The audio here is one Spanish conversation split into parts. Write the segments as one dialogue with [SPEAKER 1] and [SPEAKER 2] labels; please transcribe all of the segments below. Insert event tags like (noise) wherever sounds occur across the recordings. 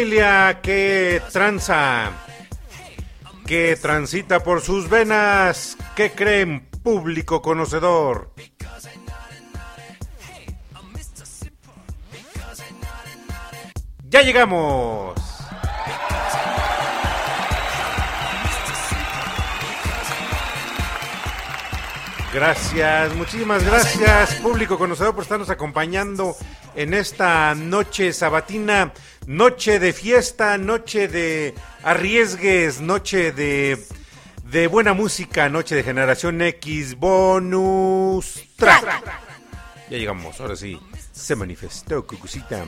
[SPEAKER 1] Familia que tranza, que transita por sus venas, que creen público conocedor. Ya llegamos. Gracias, muchísimas gracias, público conocedor, por estarnos acompañando en esta noche sabatina, noche de fiesta, noche de arriesgues, noche de, de buena música, noche de generación X, bonus track. Ya llegamos, ahora sí, se manifestó Cucucita.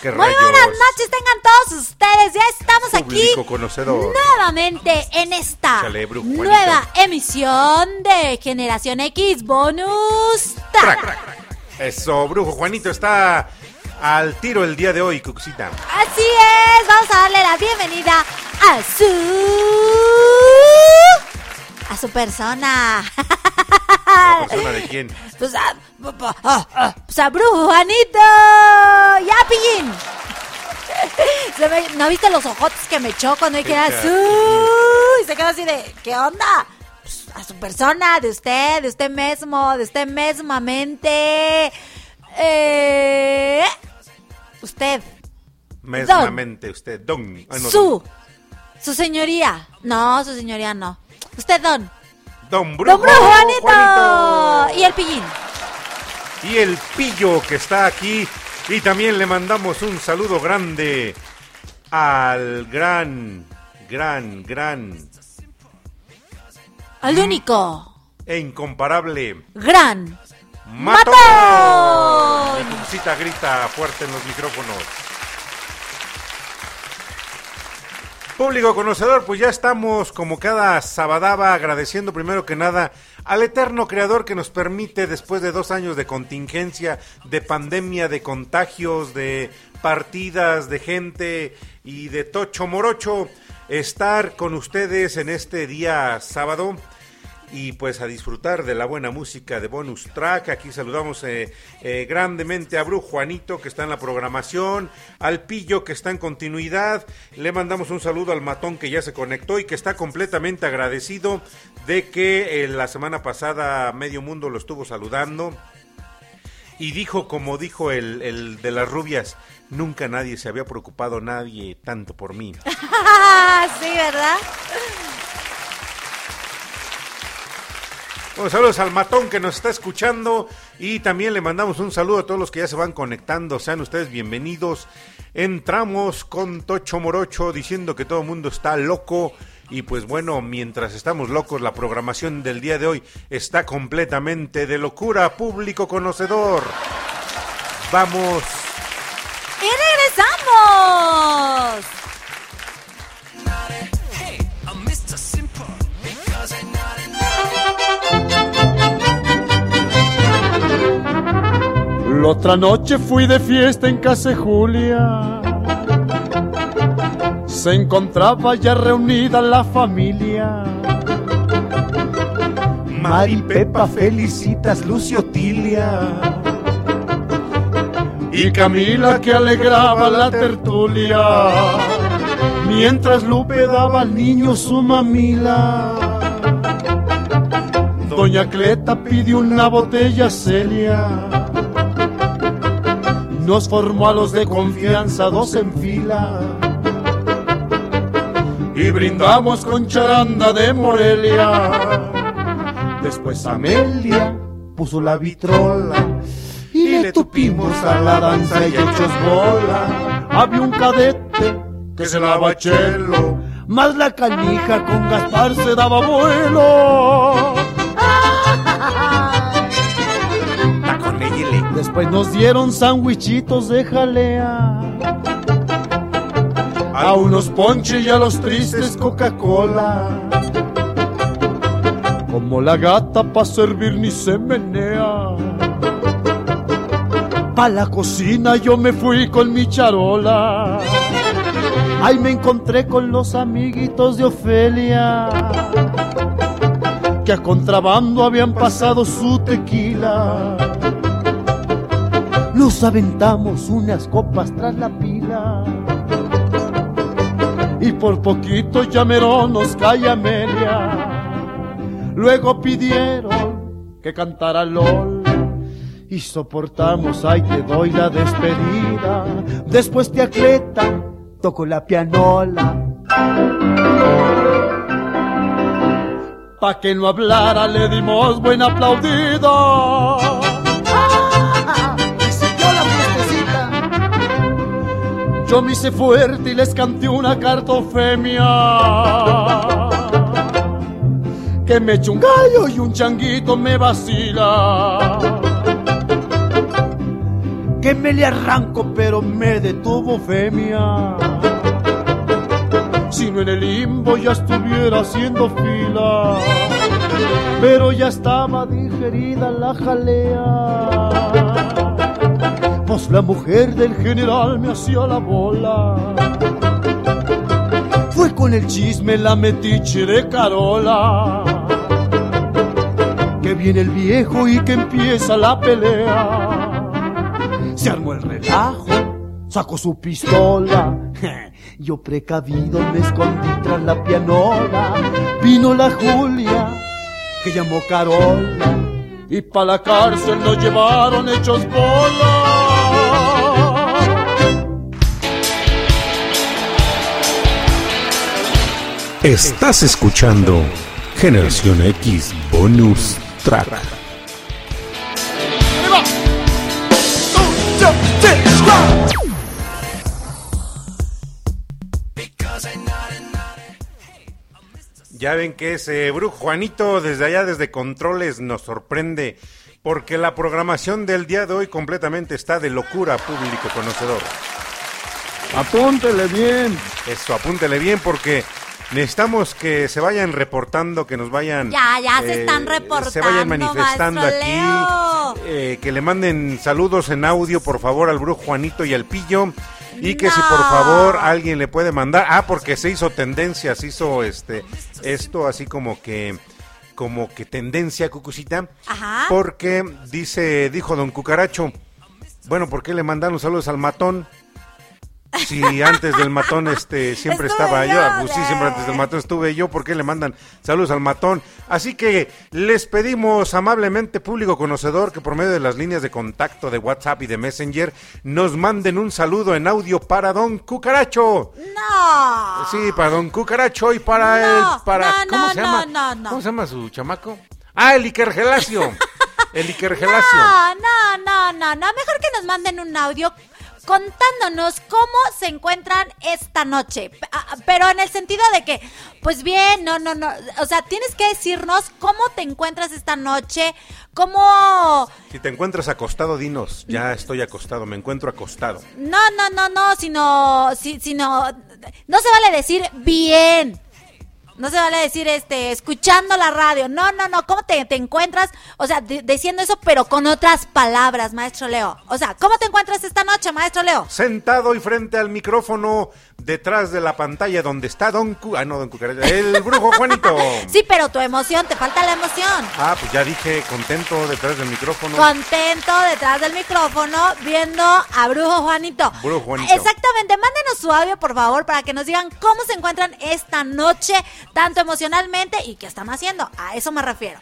[SPEAKER 1] ¿Qué
[SPEAKER 2] Muy
[SPEAKER 1] rayos?
[SPEAKER 2] buenas noches tengan todos ustedes. Ya estamos aquí
[SPEAKER 1] conocedor.
[SPEAKER 2] nuevamente en esta
[SPEAKER 1] brujo,
[SPEAKER 2] nueva emisión de Generación X Bonus Track.
[SPEAKER 1] Eso, brujo Juanito está al tiro el día de hoy, Cucucita.
[SPEAKER 2] Así es, vamos a darle la bienvenida a su a su persona.
[SPEAKER 1] ¿La persona de quién?
[SPEAKER 2] Pues a, pues a Brujo Juanito. Ya, pillín. Me- ¿No viste los ojotes que me echó cuando dije azul? Y se quedó así de, ¿qué onda? Pues, a su persona, de usted, de usted mismo, de usted mismamente. Eh, usted,
[SPEAKER 1] Mesmamente usted, don. ah, no,
[SPEAKER 2] su, su señoría. No, su señoría no. Usted, don.
[SPEAKER 1] Don Brujo,
[SPEAKER 2] Don Brujo Juanito.
[SPEAKER 1] Juanito.
[SPEAKER 2] Y el pillín.
[SPEAKER 1] Y el pillo que está aquí. Y también le mandamos un saludo grande al gran, gran, gran
[SPEAKER 2] Al único,
[SPEAKER 1] e incomparable
[SPEAKER 2] gran
[SPEAKER 1] Matón. Cucucita grita fuerte en los micrófonos. Público conocedor, pues ya estamos como cada sabadaba agradeciendo primero que nada al eterno creador que nos permite después de dos años de contingencia, de pandemia, de contagios, de partidas, de gente y de tocho morocho, estar con ustedes en este día sábado. Y pues a disfrutar de la buena música de bonus track. Aquí saludamos eh, eh, grandemente a Bru Juanito que está en la programación, al Pillo que está en continuidad. Le mandamos un saludo al Matón que ya se conectó y que está completamente agradecido de que eh, la semana pasada medio mundo lo estuvo saludando. Y dijo, como dijo el, el de las rubias, nunca nadie se había preocupado nadie tanto por mí. (laughs)
[SPEAKER 2] sí, ¿verdad?
[SPEAKER 1] Bueno, saludos al matón que nos está escuchando y también le mandamos un saludo a todos los que ya se van conectando. Sean ustedes bienvenidos. Entramos con Tocho Morocho diciendo que todo el mundo está loco. Y pues bueno, mientras estamos locos, la programación del día de hoy está completamente de locura, público conocedor. Vamos.
[SPEAKER 2] ¡Y regresamos!
[SPEAKER 3] La otra noche fui de fiesta en casa de Julia. Se encontraba ya reunida la familia. Mari Pepa felicitas Lucio Tilia. Y Camila que alegraba la tertulia. Mientras Lupe daba al niño su mamila. Doña Cleta pidió una botella Celia. Nos formó a los de confianza dos en fila. Y brindamos con charanda de Morelia. Después Amelia puso la vitrola. Y le tupimos a la danza y hechos bola. Había un cadete que se daba chelo. Más la canija con Gaspar se daba vuelo. Después nos dieron sandwichitos de jalea. A unos ponches y a los tristes Coca-Cola. Como la gata pa' servir ni se menea. Pa' la cocina yo me fui con mi charola. Ahí me encontré con los amiguitos de Ofelia. Que a contrabando habían pasado su tequila. Nos aventamos unas copas tras la pila. Y por poquito ya mero nos cae Amelia. Luego pidieron que cantara Lola. Y soportamos, ay te doy la despedida. Después te acleta, tocó la pianola. Pa' que no hablara le dimos buen aplaudido. Yo me hice fuerte y les canté una cartofemia. Que me eche un gallo y un changuito me vacila. Que me le arranco pero me detuvo femia. Si no en el limbo ya estuviera haciendo fila. Pero ya estaba digerida la jalea. Pues la mujer del general me hacía la bola. Fue con el chisme la metiche de Carola. Que viene el viejo y que empieza la pelea. Se armó el relajo, sacó su pistola. (laughs) Yo precavido me escondí tras la pianola. Vino la Julia, que llamó Carola. Y pa' la cárcel nos llevaron hechos bola.
[SPEAKER 4] Estás escuchando Generación X Bonus Track.
[SPEAKER 1] Ya ven que ese brujo Juanito desde allá, desde Controles, nos sorprende porque la programación del día de hoy completamente está de locura público conocedor.
[SPEAKER 3] Apúntele bien.
[SPEAKER 1] Eso, apúntele bien porque necesitamos que se vayan reportando, que nos vayan...
[SPEAKER 2] Ya, ya se están reportando,
[SPEAKER 1] Se vayan manifestando aquí. Eh, que le manden saludos en audio, por favor, al brujo Juanito y al Pillo. Y que si por favor alguien le puede mandar... Ah, porque se hizo tendencia, se hizo este esto así como que... como que tendencia, Cucucita.
[SPEAKER 2] Ajá.
[SPEAKER 1] Porque dice, dijo don Cucaracho, bueno, ¿por qué le mandaron saludos al matón? Si antes del matón este siempre
[SPEAKER 2] Estuve
[SPEAKER 1] estaba yo,
[SPEAKER 2] yo,
[SPEAKER 1] pues sí, siempre antes del
[SPEAKER 2] de-
[SPEAKER 1] matón estuve yo, ¿por qué le mandan saludos al matón? Así que les pedimos amablemente, público conocedor, que por medio de las líneas de contacto de WhatsApp y de Messenger nos manden un saludo en audio para don Cucaracho.
[SPEAKER 2] No.
[SPEAKER 1] Sí, para don Cucaracho y para
[SPEAKER 2] No,
[SPEAKER 1] él, para
[SPEAKER 2] no,
[SPEAKER 1] ¿cómo
[SPEAKER 2] no,
[SPEAKER 1] se llama? ¿Cómo se llama su chamaco? Ah, el Iker Gelacio. el Iker (laughs) Gelacio.
[SPEAKER 2] No, no, no, no, no. Mejor que nos manden un audio contándonos cómo se encuentran esta noche. P- ah, Pero en el sentido de que, pues bien, no, no, no. O sea, tienes que decirnos cómo te encuentras esta noche, cómo...
[SPEAKER 1] Si te encuentras acostado, dinos, ya estoy acostado, me encuentro acostado.
[SPEAKER 2] No, no, no, no, sino, si- sino, no se vale decir bien. No se vale decir, este, escuchando la radio. No, no, no, ¿cómo te, te encuentras? O sea, di- diciendo eso, pero con otras palabras, maestro Leo. O sea, ¿cómo te encuentras esta noche, maestro Leo?
[SPEAKER 1] Sentado y frente al micrófono, detrás de la pantalla donde está Don Cu... Ah, no, Don Cucaracho, el brujo Juanito. (laughs)
[SPEAKER 2] Sí, pero tu emoción, te falta la emoción.
[SPEAKER 1] Ah, pues ya dije, contento detrás del micrófono.
[SPEAKER 2] Contento detrás del micrófono viendo a Brujo Juanito.
[SPEAKER 1] Brujo Juanito.
[SPEAKER 2] Exactamente, mándenos su audio por favor para que nos digan cómo se encuentran esta noche, tanto emocionalmente y qué están haciendo. A eso me refiero.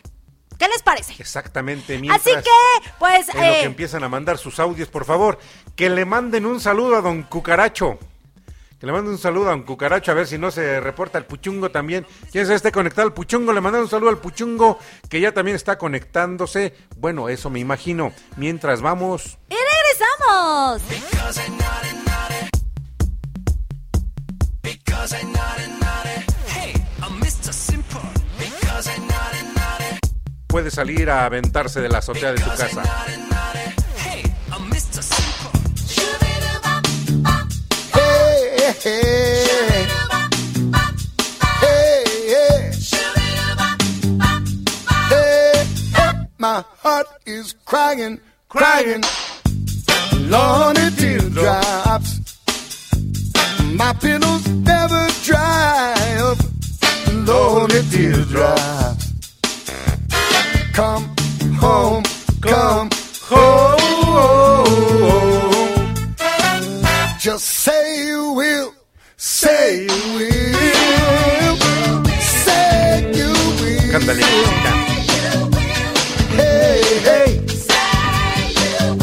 [SPEAKER 2] ¿Qué les parece?
[SPEAKER 1] Exactamente, mientras...
[SPEAKER 2] Así que, pues,
[SPEAKER 1] En lo
[SPEAKER 2] eh,
[SPEAKER 1] que empiezan a mandar sus audios, por favor, que le manden un saludo a Don Cucaracho. Que le manden un saludo a Don Cucaracho, a ver si no se reporta el Puchungo también. ¿Quién se esté conectado al Puchungo? Le mandan un saludo al Puchungo, que ya también está conectándose. Bueno, eso me imagino. Mientras vamos...
[SPEAKER 2] y regresamos.
[SPEAKER 1] Puede salir a aventarse de la azotea de su casa.
[SPEAKER 5] My heart is crying, crying, lonely teardrops. My pillows never dry up, lonely teardrops. Come home, come home. Just say you will, say you will, say you will.
[SPEAKER 1] Cucucita.
[SPEAKER 5] Hey, hey. Say you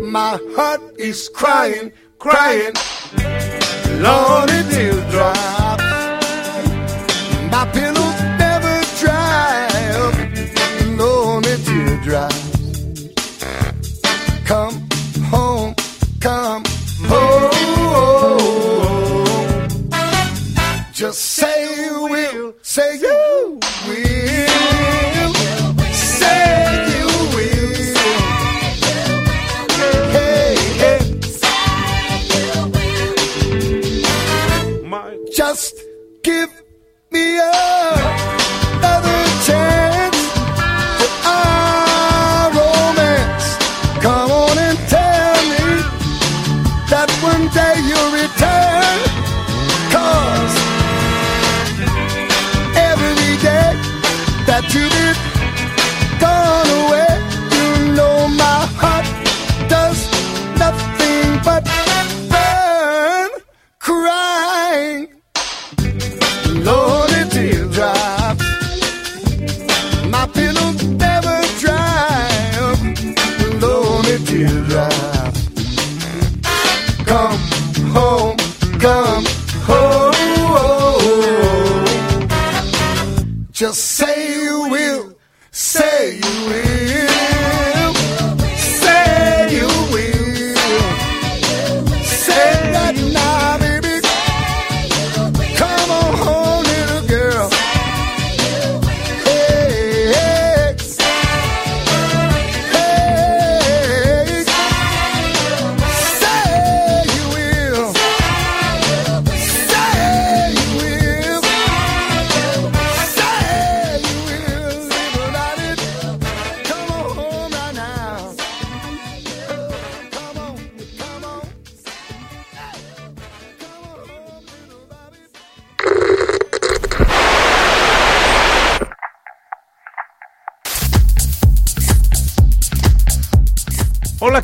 [SPEAKER 5] will. My heart is crying, crying, Lord, lonely teardrops. My pillows say you will, say you will. Hey, hey,
[SPEAKER 1] My-
[SPEAKER 5] just give me another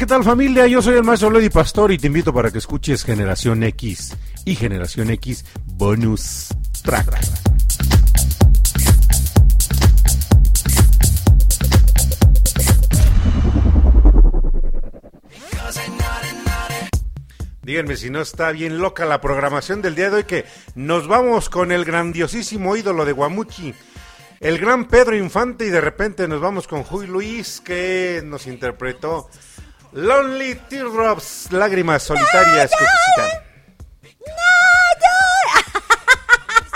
[SPEAKER 1] ¿qué tal familia? Yo soy el maestro Lady Pastor y te invito para que escuches Generación X y Generación X Bonus Track.
[SPEAKER 6] Díganme si no está bien loca la programación del día de hoy que nos vamos con el grandiosísimo ídolo de Guamuchi, el gran Pedro Infante y de repente nos vamos con Juy Luis que nos interpretó Lonely Teardrops, lágrimas solitarias. Cucucita.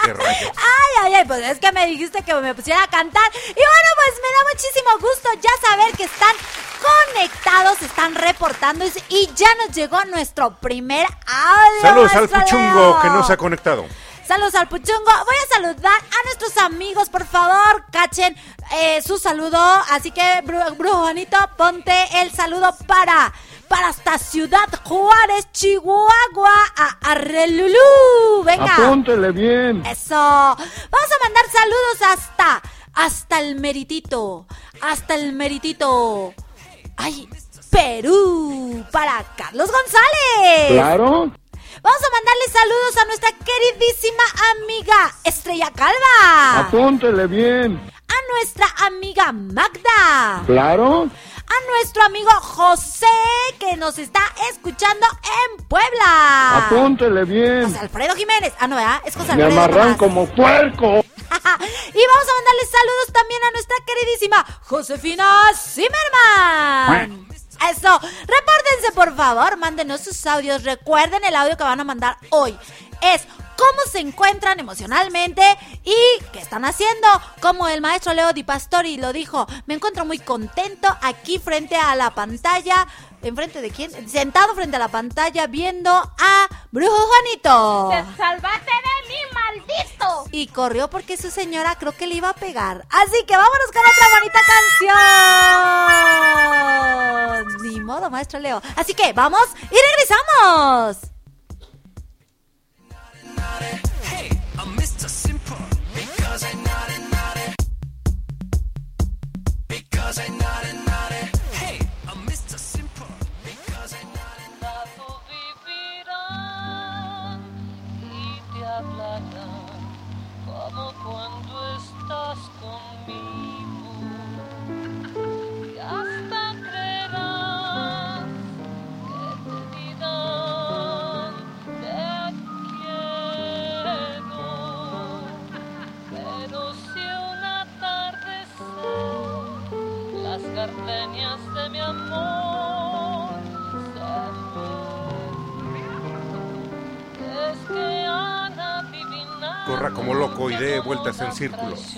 [SPEAKER 6] Qué rayos.
[SPEAKER 2] Ay, ay, ay, pues es que me dijiste que me pusiera a cantar. Y bueno, pues me da muchísimo gusto ya saber que están conectados, están reportando y ya nos llegó nuestro primer audio.
[SPEAKER 6] Saludos al Puchungo que no se ha conectado.
[SPEAKER 2] Saludos al Puchungo. Voy a saludar a nuestros amigos, por favor, cachen eh, su saludo. Así que, Bru- Brujo Juanito, ponte el saludo para, para hasta Ciudad Juárez, Chihuahua, a Arrelulú. Venga.
[SPEAKER 7] Apúntele bien.
[SPEAKER 2] Eso. Vamos a mandar saludos hasta, hasta el meritito, hasta el meritito. Ay, Perú, para Carlos González.
[SPEAKER 7] Claro.
[SPEAKER 2] Vamos a mandarle saludos a nuestra queridísima amiga Estrella Calva.
[SPEAKER 7] Apúntele bien.
[SPEAKER 2] A nuestra amiga Magda.
[SPEAKER 7] Claro.
[SPEAKER 2] A nuestro amigo José que nos está escuchando en Puebla.
[SPEAKER 7] Apúntele bien.
[SPEAKER 2] José Alfredo Jiménez. Ah, no, ¿verdad? Es José
[SPEAKER 7] Me
[SPEAKER 2] Alfredo.
[SPEAKER 7] amarran
[SPEAKER 2] nomás.
[SPEAKER 7] como puerco. (laughs)
[SPEAKER 2] y vamos a mandarle saludos también a nuestra queridísima Josefina Zimmerman. Eso, repórtense por favor, mándenos sus audios. Recuerden el audio que van a mandar hoy. Es cómo se encuentran emocionalmente y qué están haciendo. Como el maestro Leo Di Pastori lo dijo, me encuentro muy contento aquí frente a la pantalla. ¿Enfrente de quién? Sentado frente a la pantalla viendo a Brujo Juanito.
[SPEAKER 8] ¡Salvaste de mí, maldito!
[SPEAKER 2] Y corrió porque su señora creo que le iba a pegar. Así que vámonos con otra bonita canción. Ni modo, maestro Leo. Así que vamos y regresamos.
[SPEAKER 9] Hey, I'm Mr. Simple because naughty.
[SPEAKER 6] Corra como loco y dé vueltas en círculos.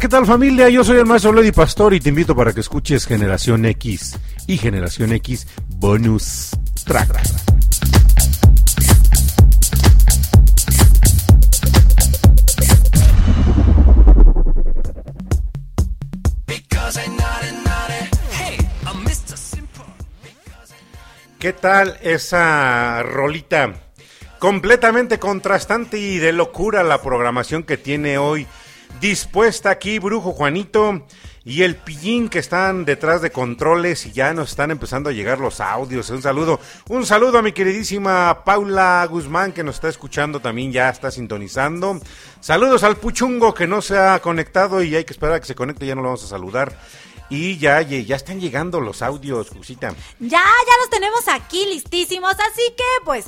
[SPEAKER 4] ¿Qué tal familia? Yo soy el maestro Lady Pastor y te invito para que escuches Generación X y Generación X Bonus Track.
[SPEAKER 1] ¿Qué tal esa rolita? Completamente contrastante y de locura la programación que tiene hoy dispuesta aquí Brujo Juanito y el Pillín que están detrás de controles y ya nos están empezando a llegar los audios. Un saludo, un saludo a mi queridísima Paula Guzmán que nos está escuchando también, ya está sintonizando. Saludos al Puchungo que no se ha conectado y hay que esperar a que se conecte, ya no lo vamos a saludar. Y ya, ya están llegando los audios, Jusita.
[SPEAKER 2] Ya, ya los tenemos aquí listísimos, así que pues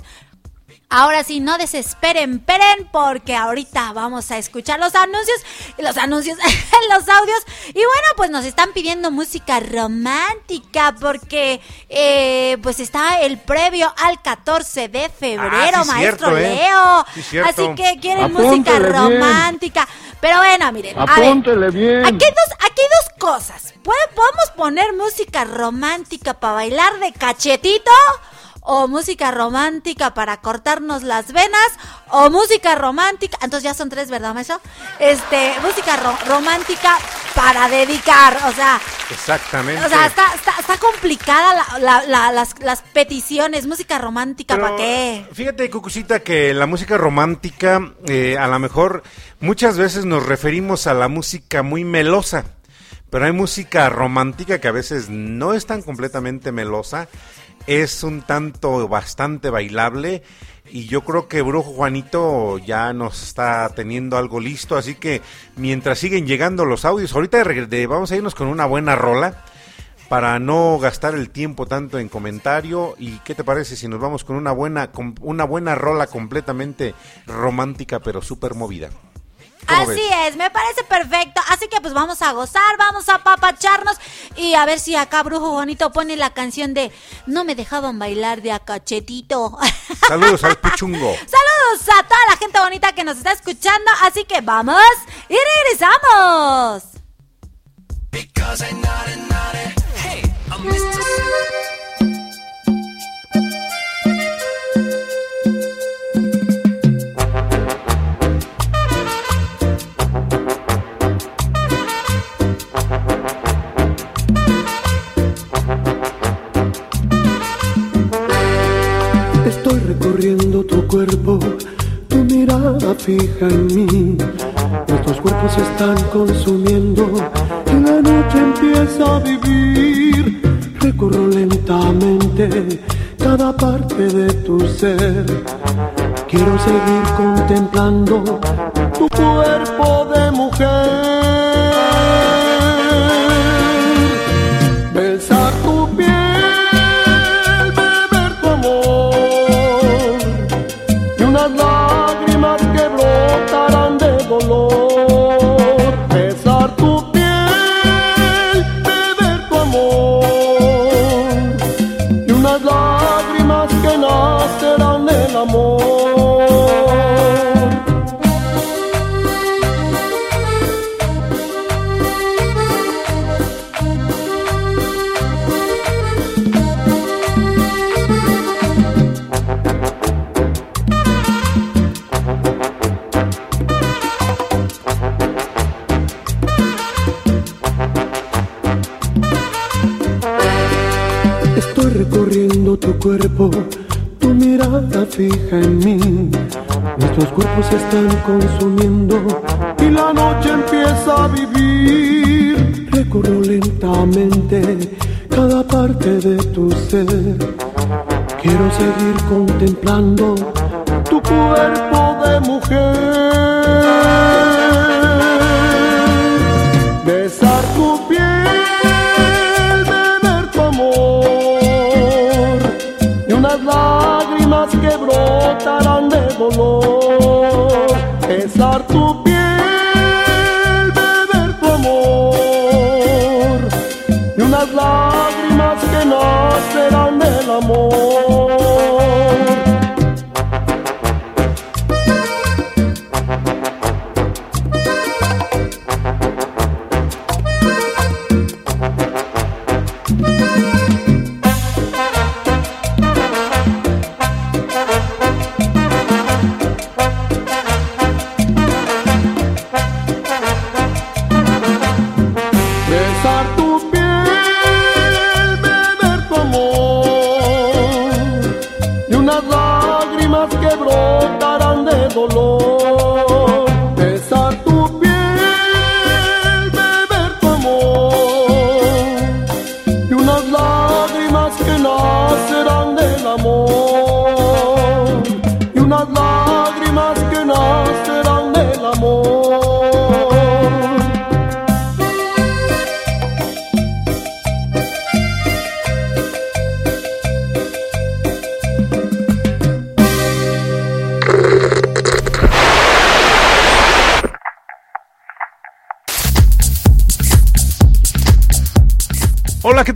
[SPEAKER 2] ahora sí, no desesperen, peren, porque ahorita vamos a escuchar los anuncios, los anuncios, (laughs) los audios. Y bueno, pues nos están pidiendo música romántica, porque eh, pues está el previo al 14 de febrero,
[SPEAKER 1] Ah, sí,
[SPEAKER 2] maestro
[SPEAKER 1] cierto, ¿eh?
[SPEAKER 2] Leo.
[SPEAKER 1] Sí.
[SPEAKER 2] Así que quieren
[SPEAKER 3] Apúntele
[SPEAKER 2] música
[SPEAKER 3] bien.
[SPEAKER 2] romántica. Pero bueno, miren, a ver.
[SPEAKER 3] Apúntele bien.
[SPEAKER 2] Aquí hay dos, aquí hay dos cosas. ¿Puede- ¿Podemos poner música romántica para bailar de cachetito? ¿O música romántica para cortarnos las venas? ¿O música romántica? Entonces ya son tres, ¿verdad, maestro? Este, música ro- romántica para dedicar. O sea,
[SPEAKER 1] Exactamente.
[SPEAKER 2] o sea está, está, está complicada la- la- la- las, las peticiones. Música romántica, ¿para qué?
[SPEAKER 1] Fíjate, Cucucita, que la música romántica, eh, a lo mejor muchas veces nos referimos a la música muy melosa, pero hay música romántica que a veces no es tan completamente melosa, es un tanto bastante bailable. Y yo creo que Brujo Juanito ya nos está teniendo algo listo, así que mientras siguen llegando los audios, ahorita vamos a irnos con una buena rola para no gastar el tiempo tanto en comentario y qué te parece si nos vamos con una buena com- una buena rola completamente romántica pero súper movida. ¿Cómo
[SPEAKER 2] Así
[SPEAKER 1] ves?
[SPEAKER 2] es, me parece perfecto. Así que pues vamos a gozar, vamos a papacharnos y a ver si acá Brujo Bonito pone la canción de No me dejaban bailar de a cachetito. (laughs)
[SPEAKER 1] Saludos al Puchungo.
[SPEAKER 2] Saludos a toda la gente bonita que nos está escuchando. Así que vamos y regresamos.
[SPEAKER 6] Because naughty. Hey,
[SPEAKER 10] recorriendo tu cuerpo, tu mirada fija en mí. Nuestros cuerpos se están consumiendo y la noche empieza a vivir. Recorro lentamente cada parte de tu ser. Quiero seguir contemplando tu cuerpo de mujer. Cuerpo, tu mirada fija en mí. Nuestros cuerpos se están consumiendo y la noche empieza a vivir. Recorro lentamente cada parte de tu ser. Quiero seguir contemplando tu cuerpo de mujer. Brotarán de dolor. Besar tu piel, beber tu amor y unas lágrimas que nacerán del amor.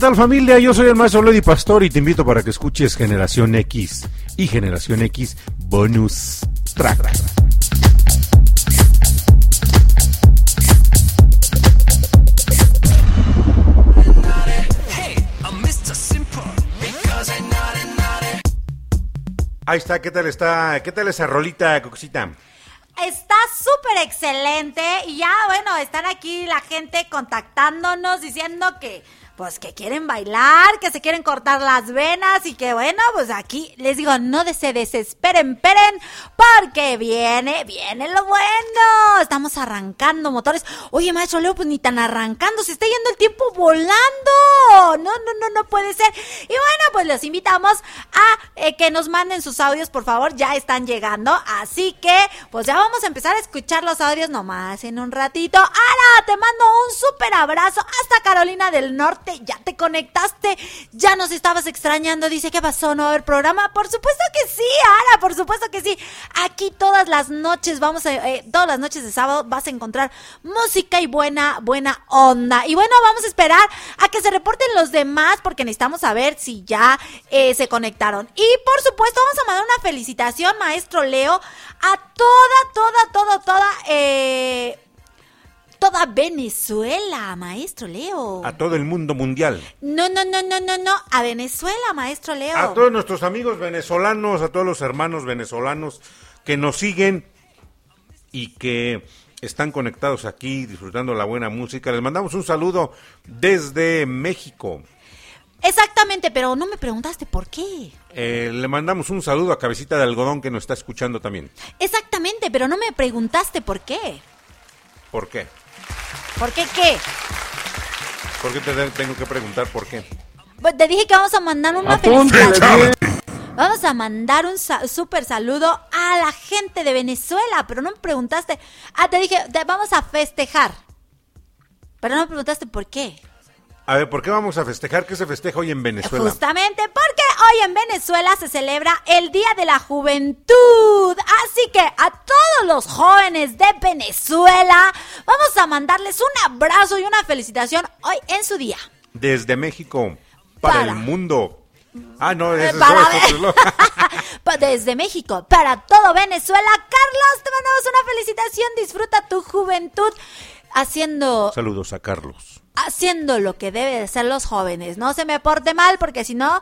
[SPEAKER 4] Tal familia? Yo soy el maestro Lady Pastor y te invito para que escuches Generación X y Generación X Bonus Track.
[SPEAKER 1] Ahí está, ¿qué tal está? ¿Qué tal esa rolita, Coxita?
[SPEAKER 2] Está súper excelente y ya, bueno, están aquí la gente contactándonos diciendo que, pues, que quieren bailar, que se quieren cortar las venas y que, bueno, pues aquí les digo, no se desesperen, peren, porque viene, viene lo bueno. Estamos arrancando motores. Oye, maestro Leo, pues ni tan arrancando, se está yendo el tiempo volando. No, no, no, no puede ser. Y bueno, pues los invitamos a eh, que nos manden sus audios, por favor, ya están llegando. Así que, pues ya vamos a empezar a escuchar los audios nomás en un ratito. Ara, te mando un súper abrazo hasta Carolina del Norte. Ya te conectaste, ya nos estabas extrañando. Dice, ¿qué pasó? ¿No va a haber programa? Por supuesto que sí, Ara, por supuesto que sí. Aquí todas las noches, vamos a, eh, todas las noches de sábado vas a encontrar música y buena, buena onda. Y bueno, vamos a esperar a que se reporten los demás porque necesitamos saber si ya eh, se conectaron. Y por supuesto, vamos a mandar una felicitación, maestro Leo, a toda, toda, toda, toda, eh, toda Venezuela, maestro Leo.
[SPEAKER 1] A todo el mundo mundial.
[SPEAKER 2] No, no, no, no, no, no, a Venezuela, maestro Leo.
[SPEAKER 1] A todos nuestros amigos venezolanos, a todos los hermanos venezolanos que nos siguen y que están conectados aquí disfrutando la buena música. Les mandamos un saludo desde México.
[SPEAKER 2] Exactamente, pero no me preguntaste por qué.
[SPEAKER 1] Eh, le mandamos un saludo a Cabecita de Algodón que nos está escuchando también.
[SPEAKER 2] Exactamente, pero no me preguntaste por qué.
[SPEAKER 1] ¿Por qué?
[SPEAKER 2] ¿Por qué qué?
[SPEAKER 1] ¿Por qué te tengo que preguntar por qué?
[SPEAKER 2] Pues te dije que vamos a mandar una felicitación. Vamos a mandar un sa- súper saludo a la gente de Venezuela, pero no me preguntaste. Ah, te dije, te vamos a festejar. Pero no me preguntaste por qué.
[SPEAKER 1] A ver, ¿por qué vamos a festejar? ¿Qué se festeja hoy en Venezuela?
[SPEAKER 2] Justamente porque hoy en Venezuela se celebra el Día de la Juventud. Así que a todos los jóvenes de Venezuela vamos a mandarles un abrazo y una felicitación hoy en su día.
[SPEAKER 1] Desde México, para,
[SPEAKER 2] Para.
[SPEAKER 1] el mundo. Ah, no, ese es
[SPEAKER 2] para
[SPEAKER 1] es (laughs)
[SPEAKER 2] Desde México, para todo Venezuela, Carlos, te mandamos una felicitación. Disfruta tu juventud haciendo,
[SPEAKER 1] Saludos a Carlos.
[SPEAKER 2] Haciendo lo que debe de ser los jóvenes. No se me porte mal, porque si no.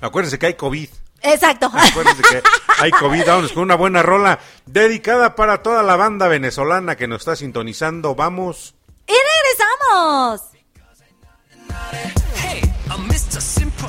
[SPEAKER 1] Acuérdense que hay COVID.
[SPEAKER 2] Exacto.
[SPEAKER 1] Acuérdense que hay (laughs) COVID. Vámonos con una buena rola dedicada para toda la banda venezolana que nos está sintonizando. Vamos.
[SPEAKER 2] y regresamos.
[SPEAKER 11] Hey, I'm Mr. Simple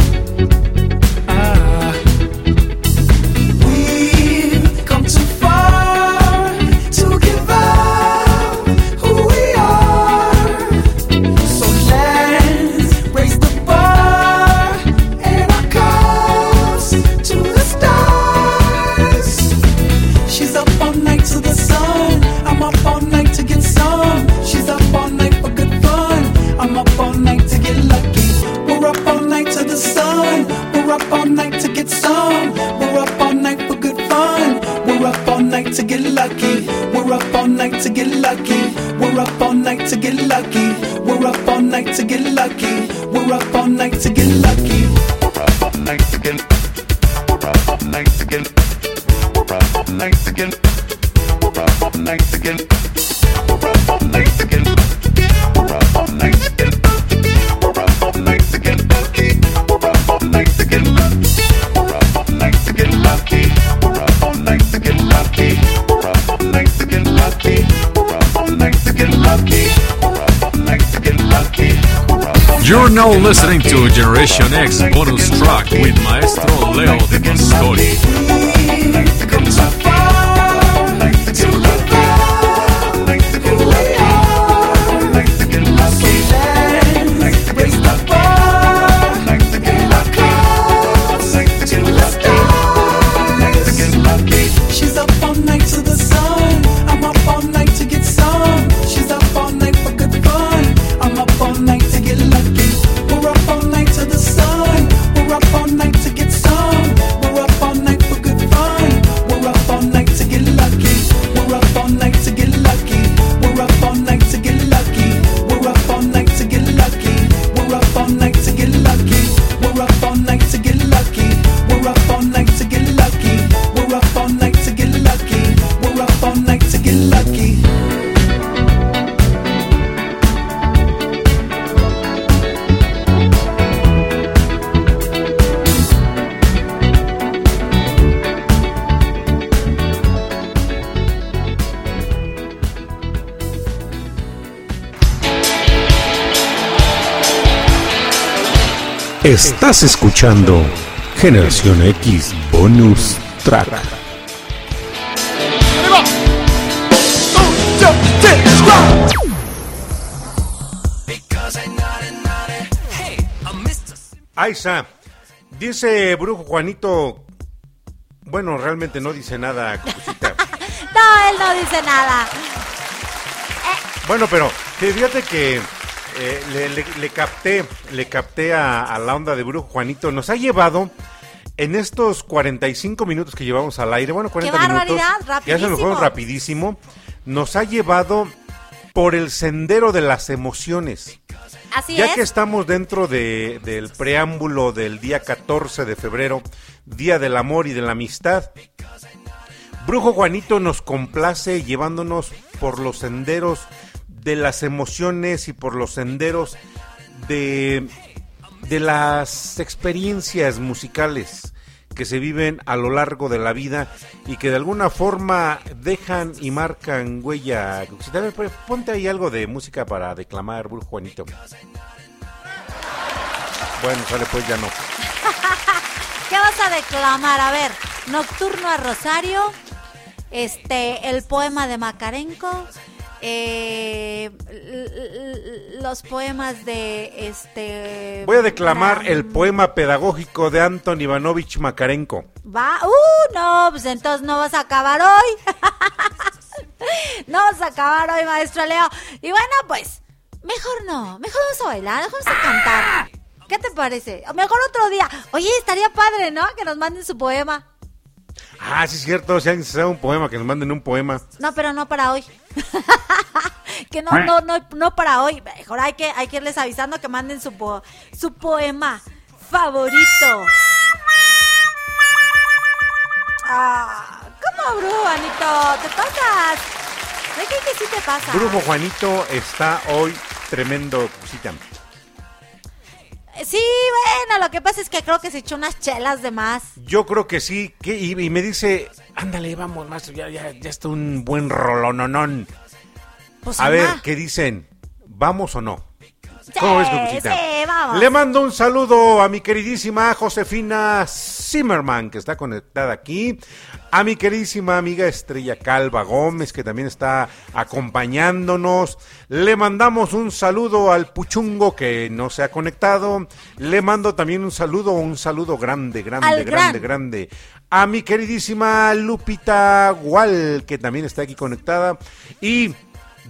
[SPEAKER 12] You're now listening to Generation X bonus track with Maestro Leo de Pastori.
[SPEAKER 13] Estás escuchando Generación X Bonus Track.
[SPEAKER 1] Ahí está. Dice Brujo Juanito. Bueno, realmente no dice nada, Cucucita. (laughs)
[SPEAKER 2] No, él no dice nada.
[SPEAKER 1] Bueno, pero fíjate que eh, le, le- le capté, le capté a, a la onda de Brujo Juanito. Nos ha llevado en estos 45 minutos que llevamos al aire, bueno, 40
[SPEAKER 2] ¡Qué
[SPEAKER 1] minutos.
[SPEAKER 2] barbaridad!
[SPEAKER 1] Ya se nos fueron
[SPEAKER 2] Rapidísimo.
[SPEAKER 1] rapidísimo. Nos ha llevado por el sendero de las emociones.
[SPEAKER 2] Así
[SPEAKER 1] ya
[SPEAKER 2] es.
[SPEAKER 1] que estamos dentro de- del preámbulo del día 14 de febrero, Día del Amor y de la Amistad, Brujo Juanito nos complace llevándonos por los senderos de las emociones y por los senderos de, de las experiencias musicales que se viven a lo largo de la vida y que de alguna forma dejan y marcan huella. Pues, Ponte ahí algo de música para declamar, Juanito. Bueno, sale pues ya no. (laughs)
[SPEAKER 2] ¿Qué vas a declamar? A ver, Nocturno a Rosario, este, el poema de Macarenco, eh, los poemas de este.
[SPEAKER 1] Voy a declamar
[SPEAKER 2] Bram-
[SPEAKER 1] el poema pedagógico de Anton Ivanovich Makarenko.
[SPEAKER 2] Va, uh, no, pues entonces no vas a acabar hoy. (laughs) no vas a acabar hoy, maestro Leo. Y bueno, pues, mejor no, mejor vamos a bailar, mejor vamos a cantar. ¿Qué te parece? O Mejor otro día. Oye, estaría padre, ¿no? Que nos manden su poema.
[SPEAKER 1] Ah, sí es cierto, si alguien se sabe un poema, que nos manden un poema.
[SPEAKER 2] No, pero no para hoy. (laughs) que no, no, no, no para hoy. Mejor hay que, hay que irles avisando que manden su, po- su poema favorito. Ah, ¿Cómo, Bru, Anito? ¿Te pasas? ¿De qué que sí te pasa?
[SPEAKER 1] Brujo Juanito está hoy tremendo cosita.
[SPEAKER 2] Sí, bueno, lo que pasa es que creo que se echó unas chelas de más.
[SPEAKER 1] Yo creo que sí, que, y, y me dice, ándale, vamos, maestro, ya, ya, ya está un buen rolononón.
[SPEAKER 2] Pues
[SPEAKER 1] A ver, ¿qué dicen? ¿Vamos o no? ¿Cómo ves, Cucuchita?
[SPEAKER 2] sí, vamos.
[SPEAKER 1] Le mando un saludo a mi queridísima Josefina Zimmerman, que está conectada aquí. A mi queridísima amiga Estrella Calva Gómez, que también está acompañándonos. Le mandamos un saludo al Puchungo, que no se ha conectado. Le mando también un saludo, un saludo grande, grande,
[SPEAKER 2] Al
[SPEAKER 1] grande,
[SPEAKER 2] gran.
[SPEAKER 1] grande. A mi queridísima Lupita Gual, que también está aquí conectada. Y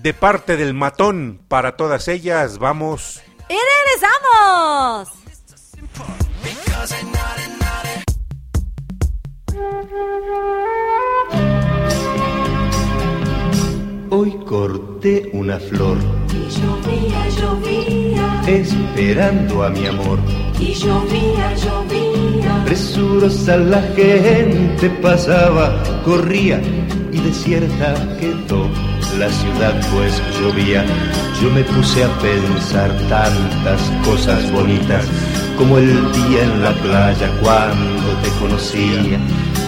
[SPEAKER 1] de parte del matón, para todas ellas, vamos.
[SPEAKER 2] ¡Y regresamos!
[SPEAKER 14] Hoy corté una flor.
[SPEAKER 15] Y llovía, llovía,
[SPEAKER 14] esperando a mi amor.
[SPEAKER 15] y llovía, llovía.
[SPEAKER 14] Presurosa la gente pasaba, corría y desierta quedó la ciudad pues llovía. Yo me puse a pensar tantas cosas bonitas como el día en la playa cuando te conocía.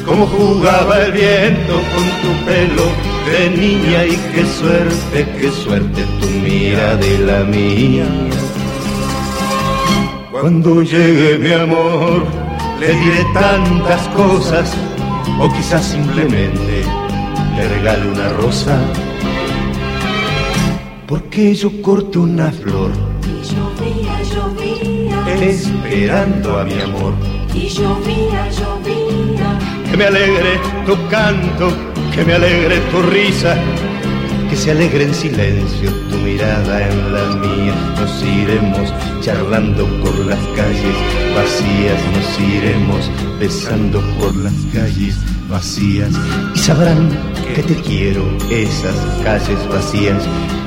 [SPEAKER 14] Cómo jugaba el viento con tu pelo de niña y qué suerte, qué suerte tu mira de la mía. Cuando llegue mi amor, le diré tantas cosas, o quizás simplemente le regale una rosa. Porque yo corto una flor,
[SPEAKER 15] Y llovía, llovía,
[SPEAKER 14] esperando a mi amor.
[SPEAKER 15] y llovía, llovía.
[SPEAKER 14] Que me alegre tu canto, que me alegre tu risa, se alegre en silencio tu mirada en la mía. Nos iremos charlando por las calles vacías, nos iremos besando por las calles vacías y sabrán que te quiero esas calles vacías.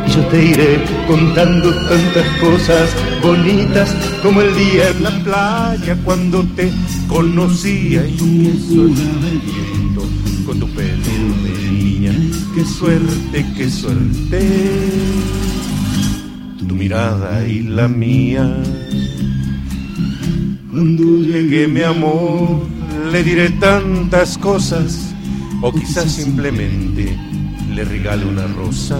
[SPEAKER 14] Y yo te iré contando tantas cosas bonitas como el día en la playa cuando te conocía y viento con tu pelo. Qué suerte, qué suerte. Tu mirada y la mía. Cuando llegue mi amor, le diré tantas cosas, o quizás simplemente le regale una rosa.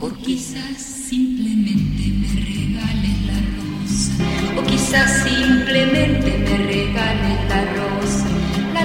[SPEAKER 16] O quizás simplemente me regales la rosa. o quizás simplemente me regales la rosa.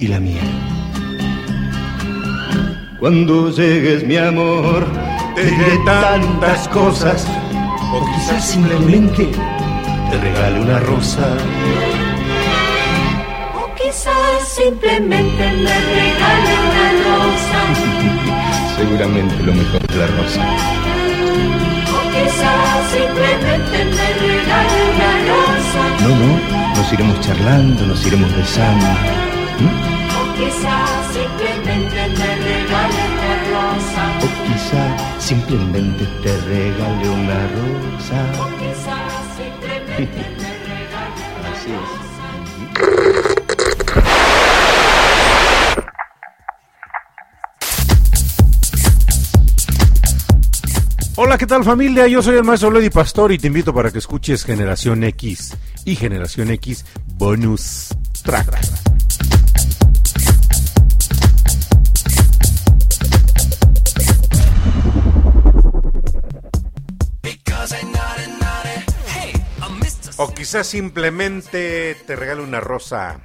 [SPEAKER 14] y la mía. Cuando llegues, mi amor, te diré tantas cosas, o quizás simplemente te regale una rosa.
[SPEAKER 16] O quizás simplemente me regale una rosa. (laughs)
[SPEAKER 14] Seguramente lo mejor es la rosa.
[SPEAKER 16] O quizás simplemente me regale una rosa.
[SPEAKER 14] No, no, nos iremos charlando, nos iremos besando.
[SPEAKER 16] O quizás simplemente me regale una rosa.
[SPEAKER 14] O quizá simplemente te regale una rosa.
[SPEAKER 16] O quizás simplemente me regale una
[SPEAKER 14] Así es.
[SPEAKER 4] Hola, ¿qué tal familia? Yo soy el maestro Lady Pastor y te invito para que escuches Generación X y Generación X Bonus Track.
[SPEAKER 1] Quizás simplemente te regale una rosa.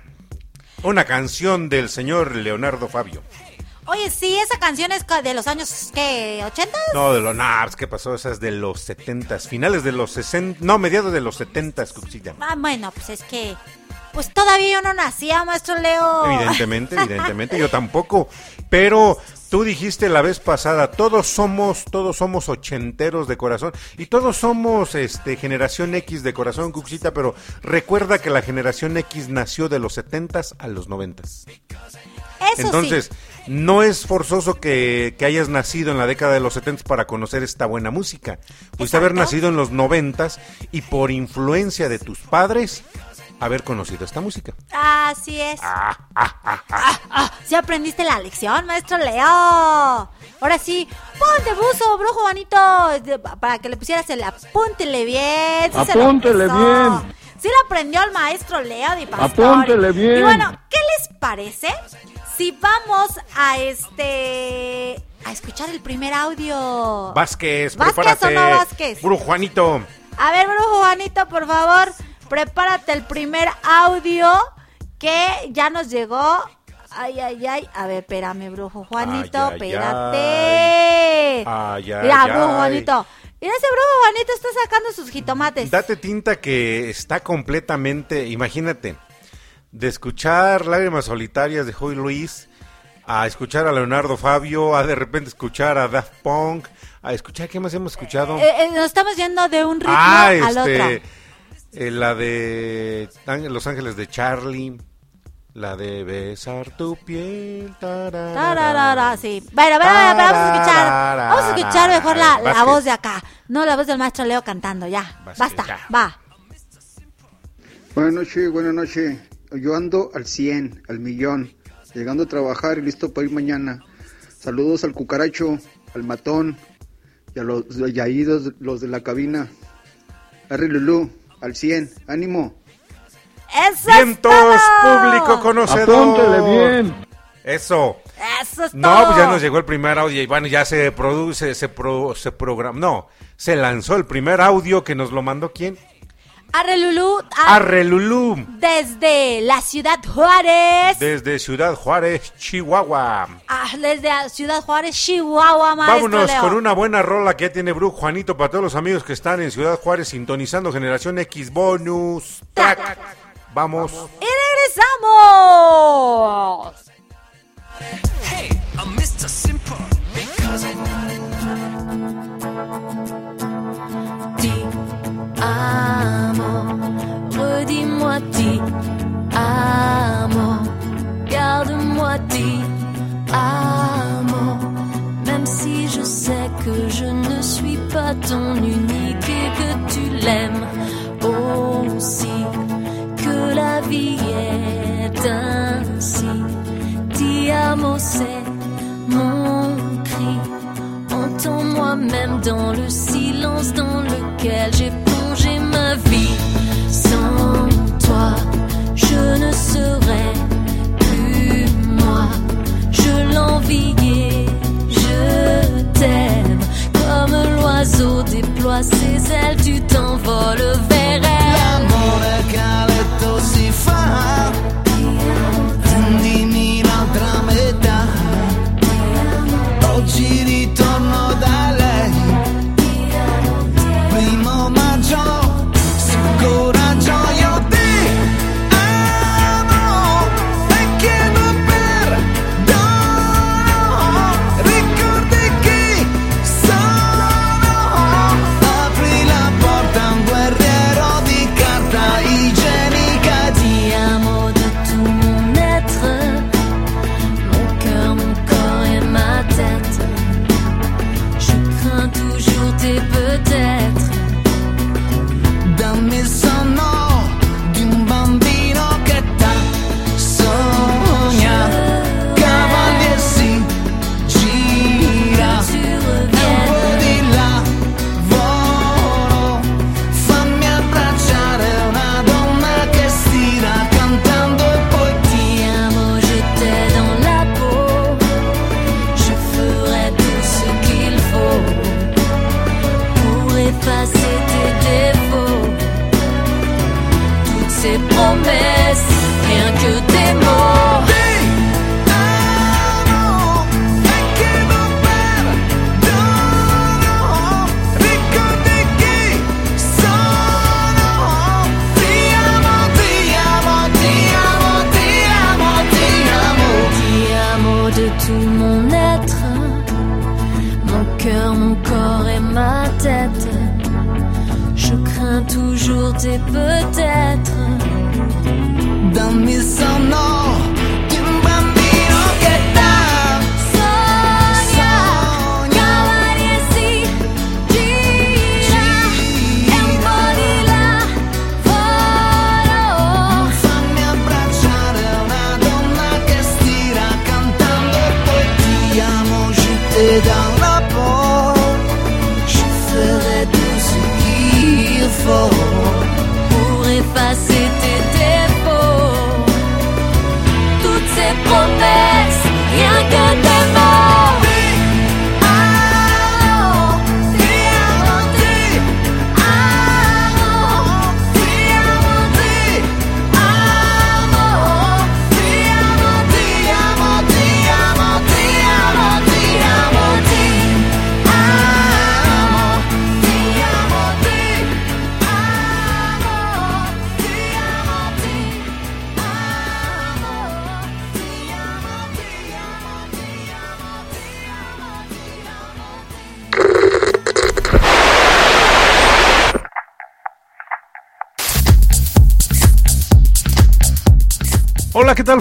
[SPEAKER 1] Una canción del señor Leonardo Fabio.
[SPEAKER 2] Oye, sí, esa canción es de los años, ¿qué? ¿80?
[SPEAKER 1] No, de los Naps, ¿qué pasó? Esa es de los 70 finales de los 60, no, mediados de los 70 Cuxilla.
[SPEAKER 2] Ah, bueno, pues es que... Pues todavía yo no nacía, maestro Leo.
[SPEAKER 1] Evidentemente, (laughs) evidentemente, yo tampoco. Pero tú dijiste la vez pasada, todos somos, todos somos ochenteros de corazón y todos somos este generación X de corazón, Cuxita, pero recuerda que la generación X nació de los 70s a los 90s.
[SPEAKER 2] Eso
[SPEAKER 1] Entonces,
[SPEAKER 2] sí.
[SPEAKER 1] no es forzoso que, que hayas nacido en la década de los 70 para conocer esta buena música. Pudiste haber nacido en los 90 y por influencia de tus padres haber conocido esta música.
[SPEAKER 2] Así es.
[SPEAKER 1] Ah,
[SPEAKER 2] Ah, ¿Sí aprendiste la lección, maestro Leo? Ahora sí, ponte buzo, brujo bonito, de- para que le pusieras el apúntele bien. sí
[SPEAKER 3] Apúntele bien.
[SPEAKER 2] Sí lo aprendió el maestro Leo de Pastor.
[SPEAKER 3] Apúntele bien.
[SPEAKER 2] Y bueno, ¿qué les parece si vamos a este... a escuchar el primer audio?
[SPEAKER 1] Vázquez,
[SPEAKER 2] ¿Vázquez
[SPEAKER 1] prepárate.
[SPEAKER 2] o no Vázquez?
[SPEAKER 1] Brujo Juanito.
[SPEAKER 2] A ver, brujo Juanito, por favor, prepárate el primer audio que ya nos llegó. Ay, ay, ay. A ver, espérame, brujo Juanito,
[SPEAKER 1] Ay, ay,
[SPEAKER 2] espérate.
[SPEAKER 1] Ay, ay,
[SPEAKER 2] Mira, brujo Juanito. Mira, ese brujo Juanito está sacando sus jitomates.
[SPEAKER 1] Date tinta que está completamente, imagínate, de escuchar Lágrimas Solitarias de Joy Luis, a escuchar a Leonardo Fabio, a de repente escuchar a Daft Punk, a escuchar, ¿qué más hemos escuchado?
[SPEAKER 2] Eh, eh, nos estamos yendo de un ritmo
[SPEAKER 1] ah,
[SPEAKER 2] al otro.
[SPEAKER 1] Eh, la de Los Ángeles de Charlie, la de Besar tu piel, tararara.
[SPEAKER 2] Tararara, sí. Bueno, bueno, bueno, pero vamos a escuchar. Vamos a escuchar mejor la, la voz de acá. No la voz del maestro Leo cantando, ya. Basta, va.
[SPEAKER 17] Buenas noches, buenas noches. Yo ando al 100, al millón, llegando a trabajar y listo para ir mañana. Saludos al cucaracho, al matón y a los y ahí los, los de la cabina. Harry Lulú, al 100, ánimo.
[SPEAKER 2] ¡Eso
[SPEAKER 1] Vientos,
[SPEAKER 2] es todo!
[SPEAKER 1] público conocedor.
[SPEAKER 17] Apúntele bien.
[SPEAKER 1] Eso.
[SPEAKER 2] Eso es
[SPEAKER 1] No,
[SPEAKER 2] todo.
[SPEAKER 1] pues ya nos llegó el primer audio y bueno, ya se produce, se pro, se programa, no, se lanzó el primer audio que nos lo mandó quién?
[SPEAKER 2] Arre Lulú, a-
[SPEAKER 1] Arrelulú,
[SPEAKER 2] desde la ciudad Juárez.
[SPEAKER 1] desde Ciudad Juárez, Chihuahua.
[SPEAKER 2] Ah, desde la ciudad Juárez, Chihuahua, maestro
[SPEAKER 1] Vámonos
[SPEAKER 2] Leo.
[SPEAKER 1] con una buena rola que ya tiene Brujo Juanito para todos los amigos que están en Ciudad Juárez sintonizando Generación X Bonus Track. Vamos.
[SPEAKER 2] ¡Y regresamos!
[SPEAKER 6] Hey, I'm Mr. Simple because I
[SPEAKER 15] Ti amant. Redis-moi, dis amant. Garde-moi, dis amant. Même si je sais que je ne suis pas ton unique et que tu l'aimes aussi.
[SPEAKER 18] Que la vie est ainsi. Dis amant, c'est mon cri. Entends-moi même dans le silence dans lequel j'ai sans toi, je ne serais plus moi. Je l'enviais, je t'aime. Comme l'oiseau déploie ses ailes, tu t'envoles vers elle.
[SPEAKER 5] L'amore che ha letto si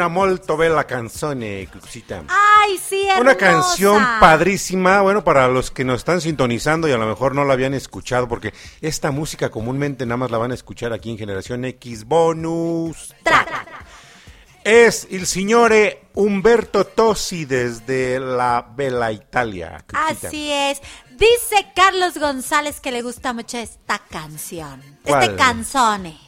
[SPEAKER 1] Una molto bella canzone, Cuxita.
[SPEAKER 2] Ay, sí, hermosa.
[SPEAKER 1] Una canción padrísima, bueno, para los que nos están sintonizando y a lo mejor no la habían escuchado, porque esta música comúnmente nada más la van a escuchar aquí en Generación X Bonus. Es el signore Umberto Tosi desde la Bella Italia. Cuxita.
[SPEAKER 2] Así es. Dice Carlos González que le gusta mucho esta canción.
[SPEAKER 1] ¿Cuál?
[SPEAKER 2] Este canzone.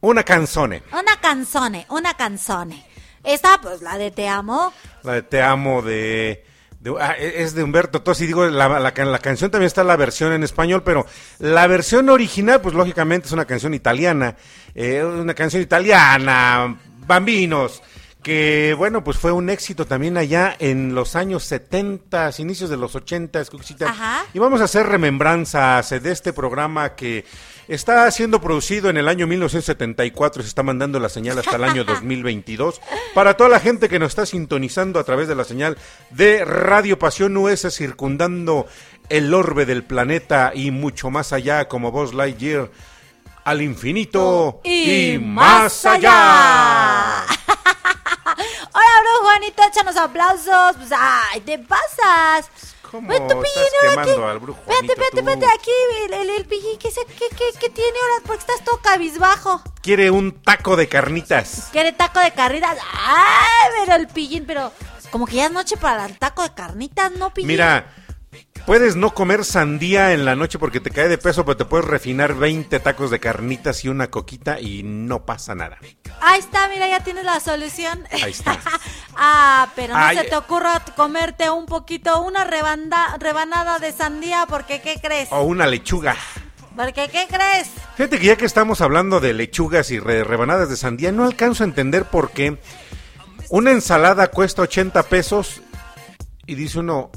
[SPEAKER 1] Una canzone.
[SPEAKER 2] Una canzone, una canzone. Esta, pues la de Te Amo.
[SPEAKER 1] La de Te Amo de... de- ah, es de Humberto Tosi, digo, la, la, la canción también está la versión en español, pero la versión original, pues lógicamente es una canción italiana, eh, una canción italiana, Bambinos, que bueno, pues fue un éxito también allá en los años 70, inicios de los 80, Cuxita.
[SPEAKER 2] Ajá.
[SPEAKER 1] Y vamos a hacer remembranzas de este programa que está siendo producido en el año 1974, se está mandando la señal hasta el año (laughs) 2022. Para toda la gente que nos está sintonizando a través de la señal de Radio Pasión US, circundando el orbe del planeta y mucho más allá, como Buzz Lightyear, al infinito
[SPEAKER 2] Y
[SPEAKER 1] y, más allá. (laughs)
[SPEAKER 2] échanos aplausos. Pues, ay, te pasas.
[SPEAKER 1] ¿Cómo
[SPEAKER 2] Ve, tu
[SPEAKER 1] estás
[SPEAKER 2] pillín,
[SPEAKER 1] quemando
[SPEAKER 2] qué-
[SPEAKER 1] al brujo Juanito,
[SPEAKER 2] espérate,
[SPEAKER 1] tú?
[SPEAKER 2] Aquí el, el, el pillín, ¿qué, qué, qué, qué tiene ahora? Porque estás todo cabizbajo.
[SPEAKER 1] Quiere un taco de carnitas.
[SPEAKER 2] Quiere taco de carnitas. Ay, pero el pillín, pero como que ya es noche para el taco de carnitas, ¿no, pillín?
[SPEAKER 1] Mira, puedes no comer sandía en la noche porque te cae de peso, pero te puedes refinar 20 tacos de carnitas y una coquita y no pasa nada.
[SPEAKER 2] Ahí está, mira, ya tienes la solución.
[SPEAKER 1] Ahí está. (laughs)
[SPEAKER 2] ah, pero no
[SPEAKER 1] Ay,
[SPEAKER 2] se te ocurra comerte un poquito, una rebanda- rebanada de sandía, porque ¿qué crees?
[SPEAKER 1] O una lechuga.
[SPEAKER 2] Porque ¿qué crees?
[SPEAKER 1] Fíjate que ya que estamos hablando de lechugas y re- rebanadas de sandía, no alcanzo a entender por qué una ensalada cuesta 80 pesos y dice uno,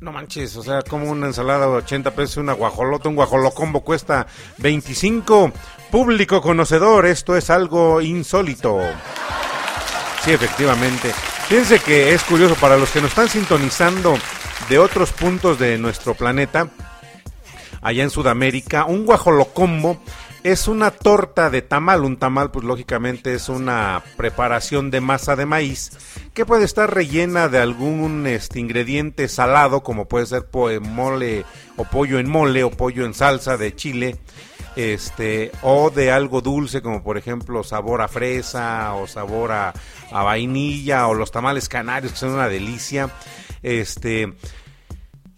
[SPEAKER 1] no manches, o sea, como una ensalada de 80 pesos, una guajolota, un guajolocombo cuesta 25. Público conocedor, esto es algo insólito. Sí, efectivamente. Fíjense que es curioso para los que nos están sintonizando de otros puntos de nuestro planeta allá en Sudamérica, un guajolocombo es una torta de tamal. Un tamal, pues lógicamente es una preparación de masa de maíz que puede estar rellena de algún este, ingrediente salado, como puede ser po- mole o pollo en mole o pollo en salsa de chile. Este, o de algo dulce, como por ejemplo sabor a fresa o sabor a, a vainilla o los tamales canarios, que son una delicia. Este,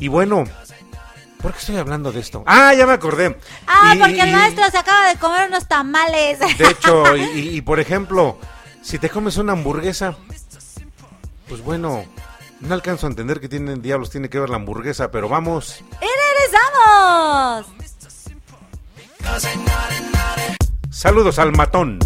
[SPEAKER 1] y bueno, ¿por qué estoy hablando de esto? Ah, ya me acordé.
[SPEAKER 2] Ah,
[SPEAKER 1] Y-
[SPEAKER 2] porque el maestro se acaba de comer unos tamales.
[SPEAKER 1] De hecho, y, y- y, por ejemplo, si te comes una hamburguesa, pues bueno, no alcanzo a entender que tienen diablos, tiene que ver la hamburguesa, pero vamos.
[SPEAKER 2] ¡Y regresamos!
[SPEAKER 1] Saludos al matón.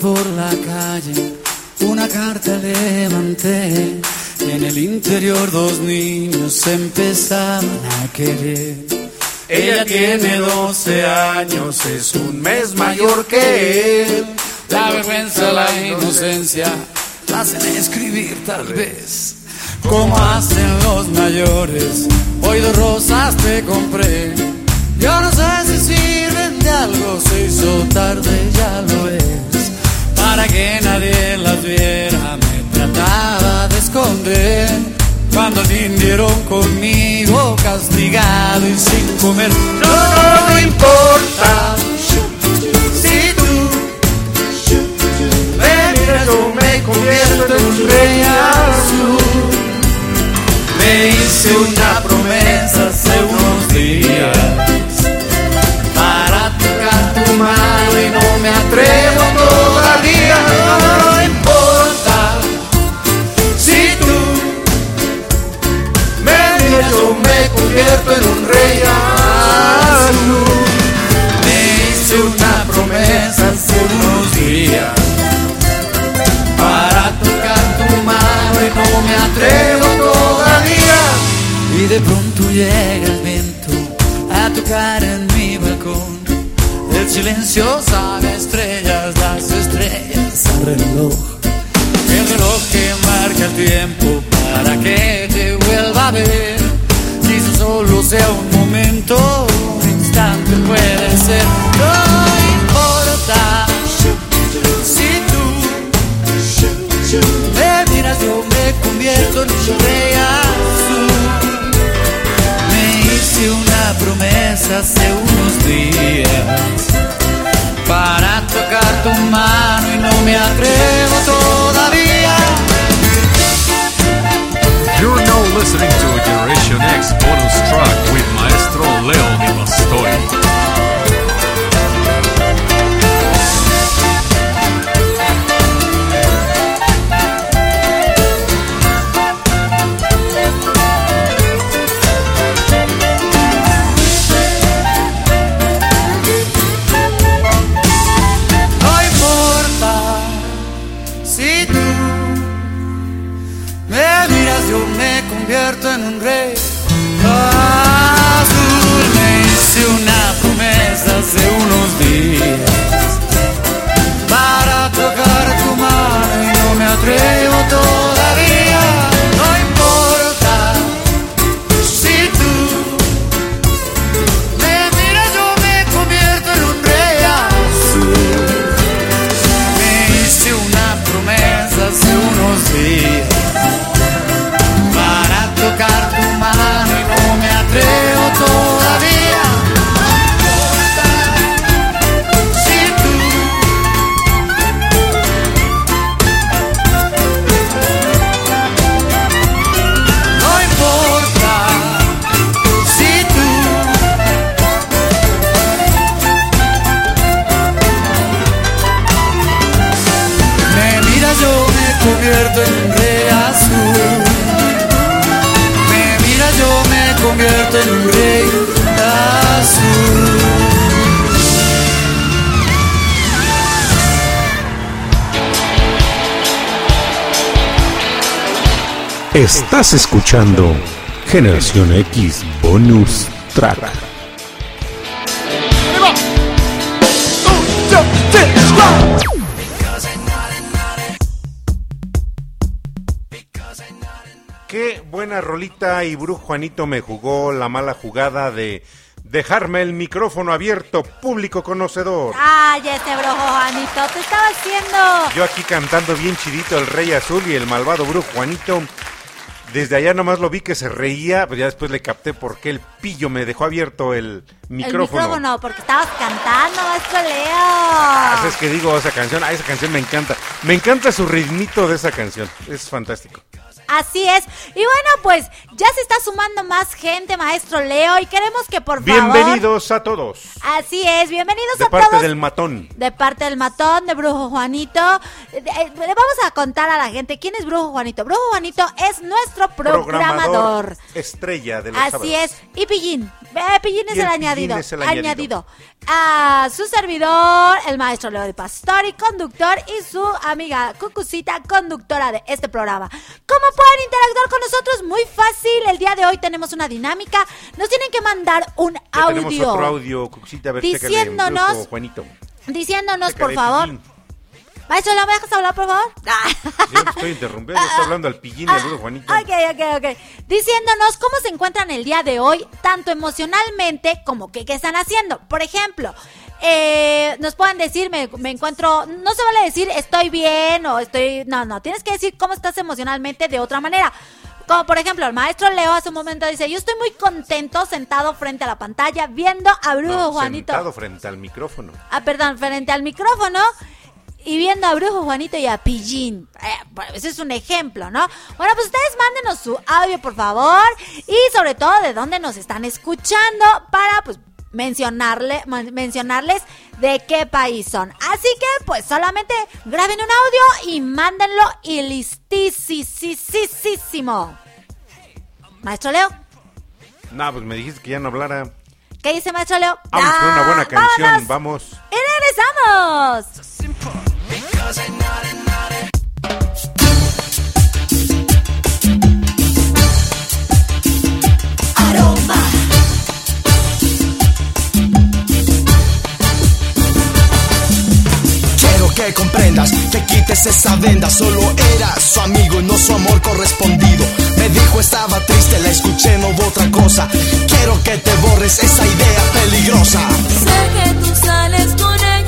[SPEAKER 19] Por la calle, una carta levanté y en el interior dos niños se empezaban a querer. Ella tiene 12 años, es un mes mayor que él. La vergüenza, la inocencia, la hacen escribir tal vez. Como hacen los mayores, hoy dos rosas te compré. Yo no sé si sirven de algo, se hizo tarde, ya lo es. Para que nadie las viera, me trataba de esconder. Cuando vinieron conmigo, castigado y sin comer. No, no, no importa. Si tú me miras, yo me convierto en un rey azul. Me hice una promesa hace unos días para tocar tu mano y no me atrevo convierto en un rey azul. Me hice una promesa hace unos días para tocar tu mano y no me atrevo todavía. Y de pronto llega el viento a tocar en mi balcón. El silencio sabe estrellas, las estrellas al reloj. El reloj que marca el tiempo para que te vuelva a ver. Solo sea un momento, un instante puede ser. No importa si tú me miras, yo me convierto en un rey azul. Me hice una promesa hace unos días para tocar tu mano y no me atrevo todavía.
[SPEAKER 20] Listening to Generation X bonus track with Maestro Leo Di Pastori.
[SPEAKER 21] Estás escuchando Generación X Bonus Track.
[SPEAKER 1] Qué buena rolita y Brujo Juanito me jugó la mala jugada de dejarme el micrófono abierto, público conocedor.
[SPEAKER 2] Ay, ese brojo, Juanito, te estaba haciendo.
[SPEAKER 1] Yo aquí cantando bien chidito el Rey Azul y el malvado Brujo Juanito. Desde allá nomás lo vi que se reía, pero ya después le capté por qué el pillo me dejó abierto el micrófono.
[SPEAKER 2] El micrófono, porque estabas cantando, maestro
[SPEAKER 1] Ah,
[SPEAKER 2] Leo.
[SPEAKER 1] es que digo esa canción, ah, esa canción me encanta. Me encanta su ritmito de esa canción, es fantástico.
[SPEAKER 2] Así es. Y bueno, pues ya se está sumando más gente, maestro Leo, y queremos que por favor.
[SPEAKER 1] Bienvenidos a todos.
[SPEAKER 2] Así es, bienvenidos
[SPEAKER 1] De
[SPEAKER 2] a
[SPEAKER 1] parte
[SPEAKER 2] todos.
[SPEAKER 1] del matón.
[SPEAKER 2] De parte del matón, de Brujo Juanito. Eh, Le vamos a contar a la gente quién es Brujo Juanito. Brujo Juanito es nuestro programador.
[SPEAKER 1] Estrella de los
[SPEAKER 2] Así
[SPEAKER 1] sábados.
[SPEAKER 2] es. Y Pillín. Eh, Pillín es
[SPEAKER 1] Y
[SPEAKER 2] el,
[SPEAKER 1] el Pillín
[SPEAKER 2] añadido.
[SPEAKER 1] es el añadido.
[SPEAKER 2] A su servidor, el maestro Leo de Pastor y conductor, y su amiga Cucucita, conductora de este programa. ¿Cómo pueden interactuar con nosotros? Muy fácil. El día de hoy tenemos una dinámica. Nos tienen que mandar un
[SPEAKER 1] Ya
[SPEAKER 2] audio.
[SPEAKER 1] tenemos otro audio, Cuxita, a ver, chécale,
[SPEAKER 2] Diciéndonos-
[SPEAKER 1] Juanito.
[SPEAKER 2] Diciéndonos, por favor. Maestro, ¿lo me dejas hablar, por favor?
[SPEAKER 1] Yo estoy interrumpiendo, estoy hablando al pillín al Brujo Juanito.
[SPEAKER 2] Ok, ok, ok. Diciéndonos cómo se encuentran el día de hoy, tanto emocionalmente como que qué están haciendo. Por ejemplo, eh, nos pueden decir, me, me encuentro, no se vale decir estoy bien o estoy, no, no, tienes que decir cómo estás emocionalmente de otra manera. Como por ejemplo, el maestro Leo hace un momento dice, yo estoy muy contento sentado frente a la pantalla viendo a Brujo
[SPEAKER 1] No,
[SPEAKER 2] Juanito.
[SPEAKER 1] Sentado frente al micrófono.
[SPEAKER 2] Ah, perdón, frente al micrófono y viendo a Brujo Juanito y a Pillín. Eh, pues, ese es un ejemplo, ¿no? Bueno, pues ustedes mándenos su audio, por favor, y sobre todo de dónde nos están escuchando para, pues, mencionarle, men- mencionarles de qué país son. Así que, pues, solamente graben un audio y mándenlo y listísimo. Maestro Leo,
[SPEAKER 1] No, pues me dijiste que ya no hablara.
[SPEAKER 2] ¿qué dice Maestro Leo?
[SPEAKER 1] Vamos con una buena canción,
[SPEAKER 2] vámonos.
[SPEAKER 1] vamos.
[SPEAKER 2] ¡Y regresamos!
[SPEAKER 5] Quiero que comprendas, que quites esa venda. Solo era su amigo y no su amor correspondido. Me dijo estaba triste, la escuché, no hubo otra cosa. Quiero que te borres esa idea peligrosa.
[SPEAKER 6] Sé que tú sales con ella,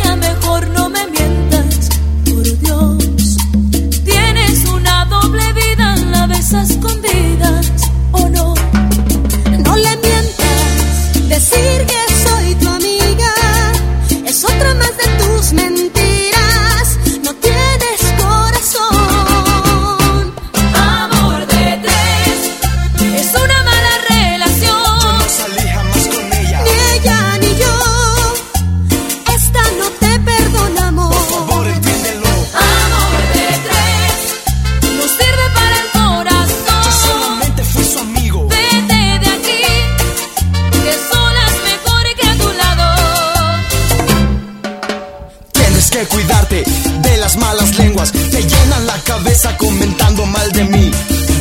[SPEAKER 5] cabeza comentando mal de mí.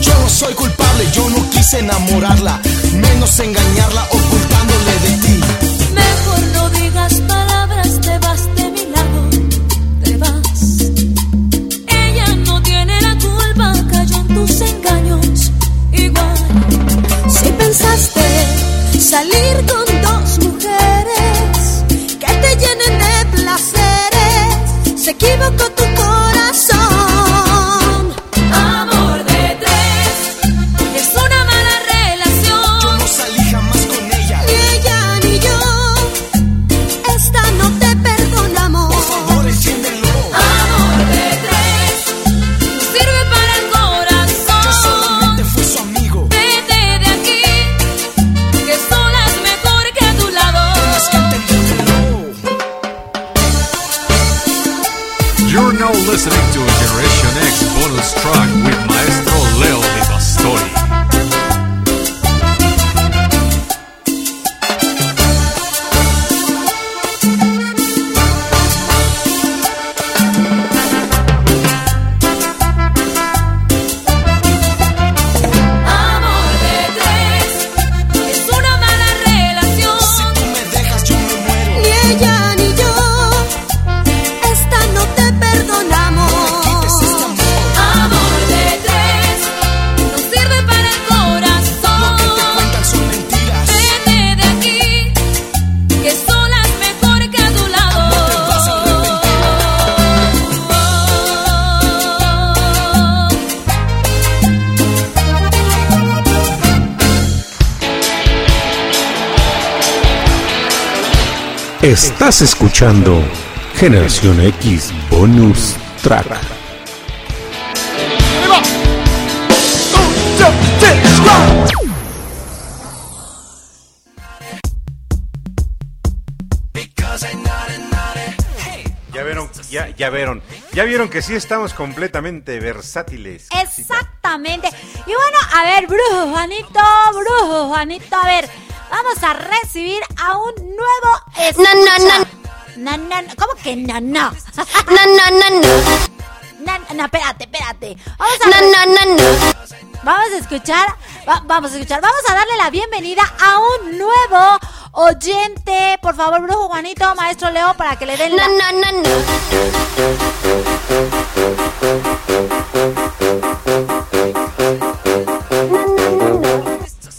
[SPEAKER 5] Yo no soy culpable, yo no quise enamorarla. Menos engañarla ocultándole de ti.
[SPEAKER 6] Mejor no digas palabras, te vas de mi lado, te vas. Ella no tiene la culpa, cayó en tus engaños. Igual, si pensaste salir con dos mujeres que te llenen de placeres, se equivocó tu corazón.
[SPEAKER 4] Estás escuchando Generación X Bonus Track.
[SPEAKER 1] Ya vieron, ya, ya vieron, ya vieron que sí estamos completamente versátiles.
[SPEAKER 2] Exactamente. Y bueno, a ver, brujo Juanito, brujo Juanito, a ver, vamos a recibir a un nuevo escucha.
[SPEAKER 18] No, no,
[SPEAKER 2] No, no, no. ¿Cómo que no, no?
[SPEAKER 18] No, no, no, no.
[SPEAKER 2] No, no, espérate, espérate. Vamos a
[SPEAKER 18] No, no, no, no.
[SPEAKER 2] Vamos a escuchar, va- vamos a escuchar, vamos a darle la bienvenida a un nuevo oyente. Por favor, brujo Juanito, maestro Leo, para que le den la...
[SPEAKER 18] No, no, no, no.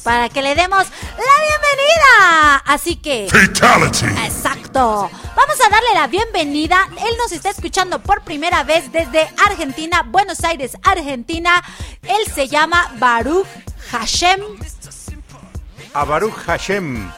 [SPEAKER 2] para que le demos la Así que...
[SPEAKER 22] Fatality.
[SPEAKER 2] Exacto. Vamos a darle la bienvenida. Él nos está escuchando por primera vez desde Argentina, Buenos Aires, Argentina. Él se llama Baruch Hashem.
[SPEAKER 1] A Baruch Hashem.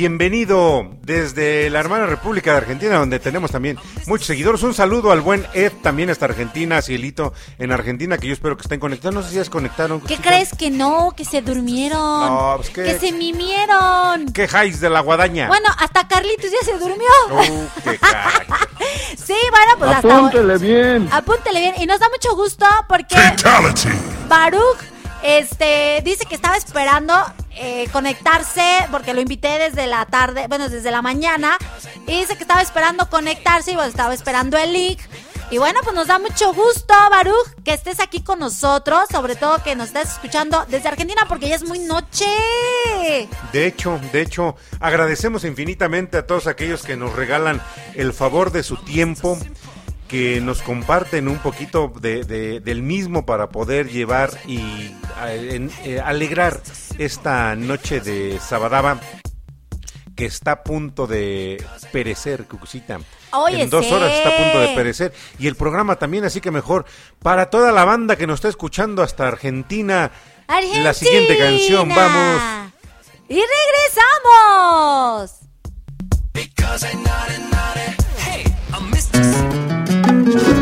[SPEAKER 1] Bienvenido desde la hermana República de Argentina, donde tenemos también muchos seguidores. Un saludo al buen Ed, también hasta Argentina, Cielito, en Argentina, que yo espero que estén conectados. No sé si ya se conectaron.
[SPEAKER 2] ¿Qué
[SPEAKER 1] chicas.
[SPEAKER 2] crees que no? Que se durmieron.
[SPEAKER 1] No, pues.
[SPEAKER 2] Que se mimieron.
[SPEAKER 1] ¿Qué jais de la guadaña?
[SPEAKER 2] Bueno, hasta Carlitos ya se durmió.
[SPEAKER 1] Uh, qué caray. (laughs)
[SPEAKER 2] Sí, bueno, pues hasta
[SPEAKER 3] Apúntele bien.
[SPEAKER 2] Apúntele bien. Y nos da mucho gusto porque
[SPEAKER 22] Fatality.
[SPEAKER 2] Baruch este, dice que estaba esperando eh, conectarse porque lo invité desde la tarde, bueno, desde la mañana. Y dice que estaba esperando conectarse y bueno, estaba esperando el link. Y bueno, pues nos da mucho gusto, Baruch, que estés aquí con nosotros, sobre todo que nos estés escuchando desde Argentina porque ya es muy noche.
[SPEAKER 1] De hecho, de hecho, agradecemos infinitamente a todos aquellos que nos regalan el favor de su tiempo, que nos comparten un poquito de, de- del mismo para poder llevar y a- en- eh, alegrar esta noche de Sabadaba que está a punto de perecer, Cucucita.
[SPEAKER 2] Oye,
[SPEAKER 1] en dos horas está a punto de perecer. Y el programa también, así que mejor para toda la banda que nos está escuchando hasta Argentina.
[SPEAKER 2] Argentina.
[SPEAKER 1] La siguiente canción, vamos.
[SPEAKER 2] Y regresamos.
[SPEAKER 6] Because I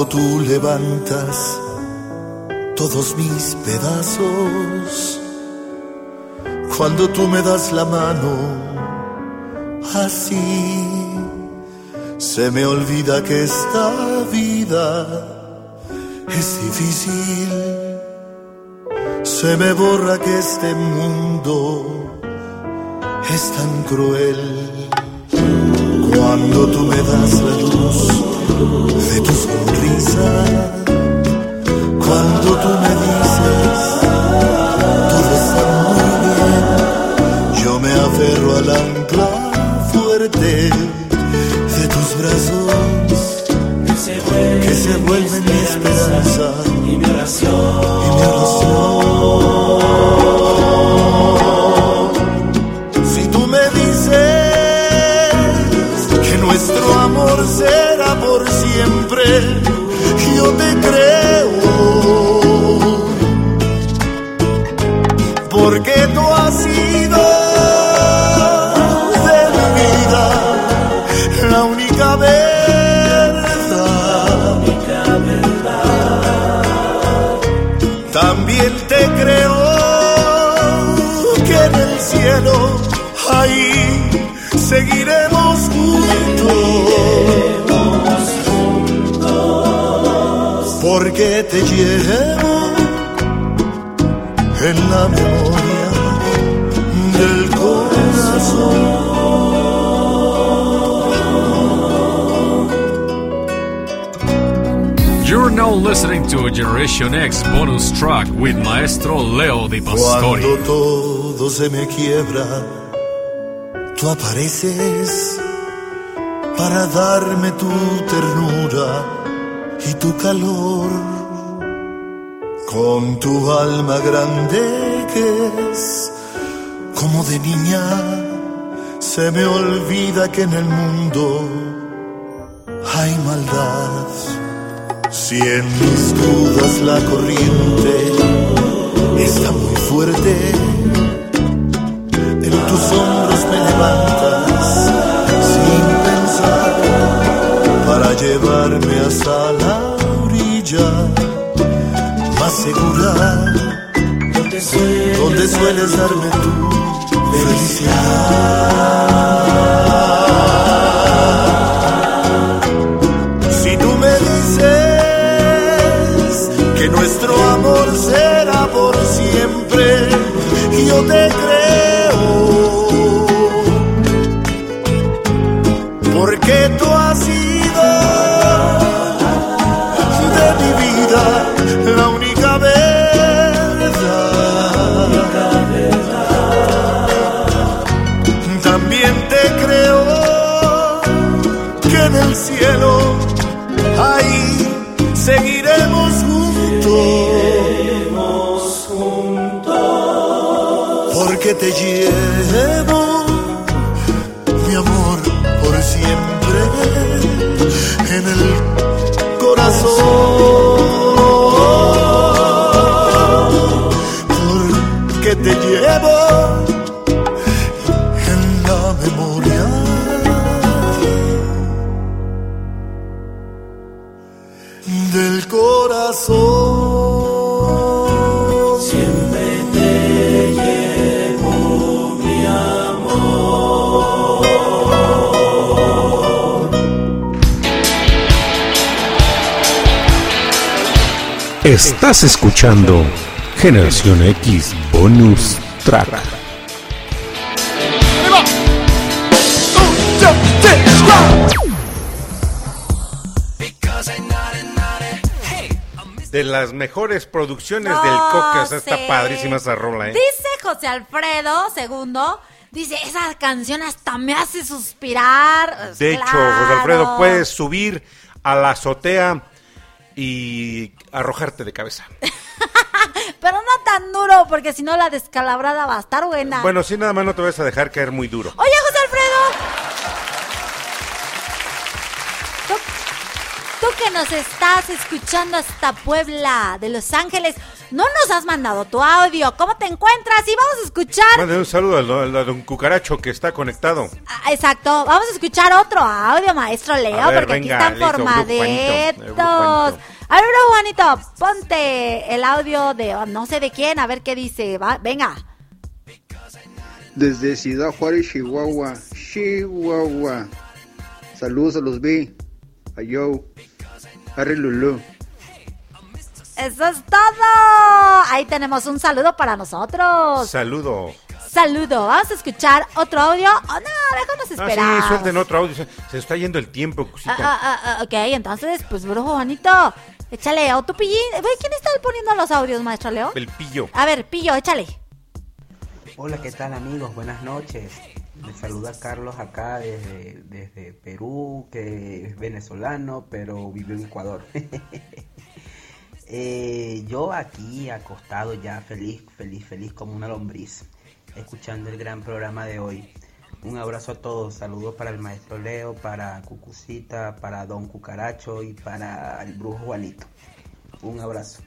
[SPEAKER 23] Cuando tú levantas todos mis pedazos, cuando tú me das la mano, así se me olvida que esta vida es difícil, se me borra que este mundo es tan cruel. Cuando tú me das la luz de tu sonrisa, cuando tú me dices todo está muy bien, yo me aferro al ancla fuerte de tus brazos que se vuelven te llevo en la memoria del corazón.
[SPEAKER 20] You're now listening to Generation X bonus track with Maestro Leo Di Pastori.
[SPEAKER 23] Cuando todo se me quiebra, tú apareces para darme tu ternura y tu calor. Con tu alma grande que es como de niña, se me olvida que en el mundo hay maldad. Si en mis dudas la corriente está muy fuerte, en tus hombros me levantas donde sueles darme tu felicidad.
[SPEAKER 4] Estás escuchando Generación X Bonus Track.
[SPEAKER 1] De las mejores producciones
[SPEAKER 2] No
[SPEAKER 1] del Cocas. Está
[SPEAKER 2] sé.
[SPEAKER 1] padrísima esa rola, ¿eh?
[SPEAKER 2] Dice José Alfredo, segundo, dice, esa canción hasta me hace suspirar.
[SPEAKER 1] De hecho. José Alfredo, puedes subir a la azotea y arrojarte de cabeza. (laughs)
[SPEAKER 2] Pero no tan duro, porque si no la descalabrada va a estar buena.
[SPEAKER 1] Bueno, si nada más no te vas a dejar caer muy duro.
[SPEAKER 2] Oye, José Alfredo. Que nos estás escuchando hasta Puebla, de Los Ángeles, no nos has mandado tu audio. ¿Cómo te encuentras? Y vamos a escuchar.
[SPEAKER 1] Mande un saludo al, al- a don Cucaracho que está conectado.
[SPEAKER 2] Ah, Exacto, vamos a escuchar otro audio, maestro Leo,
[SPEAKER 1] ver,
[SPEAKER 2] porque
[SPEAKER 1] venga,
[SPEAKER 2] aquí están formadetos. A ver, Juanito, ponte el audio de oh, no sé de quién, a ver qué dice. Va, venga.
[SPEAKER 17] Desde Ciudad Juárez, Chihuahua. Chihuahua. Saludos a los B. A Joe. Harry Lulu.
[SPEAKER 2] Eso es todo. Ahí tenemos un saludo para nosotros.
[SPEAKER 1] Saludo.
[SPEAKER 2] Saludo. Vamos a escuchar otro audio. Oh, no, déjanos
[SPEAKER 1] Ah,
[SPEAKER 2] esperar.
[SPEAKER 1] sí, suelten otro audio. Se, se está yendo el tiempo,
[SPEAKER 2] Ah,
[SPEAKER 1] cosita.
[SPEAKER 2] ah, ah, ah, ok, entonces, pues, Brujo Juanito, échale a tu pillín. ¿Quién está poniendo los audios, maestro Leo?
[SPEAKER 1] El pillo.
[SPEAKER 2] A ver, pillo, échale.
[SPEAKER 24] Hola, ¿qué tal amigos? Buenas noches. Les saluda Carlos acá desde, desde Perú, que es venezolano, pero vivió en Ecuador. (laughs) Eh, yo aquí acostado ya feliz, feliz, feliz como una lombriz, escuchando el gran programa de hoy. Un abrazo a todos, saludos para el maestro Leo, para Cucucita, para Don Cucaracho y para el brujo Juanito. Un abrazo.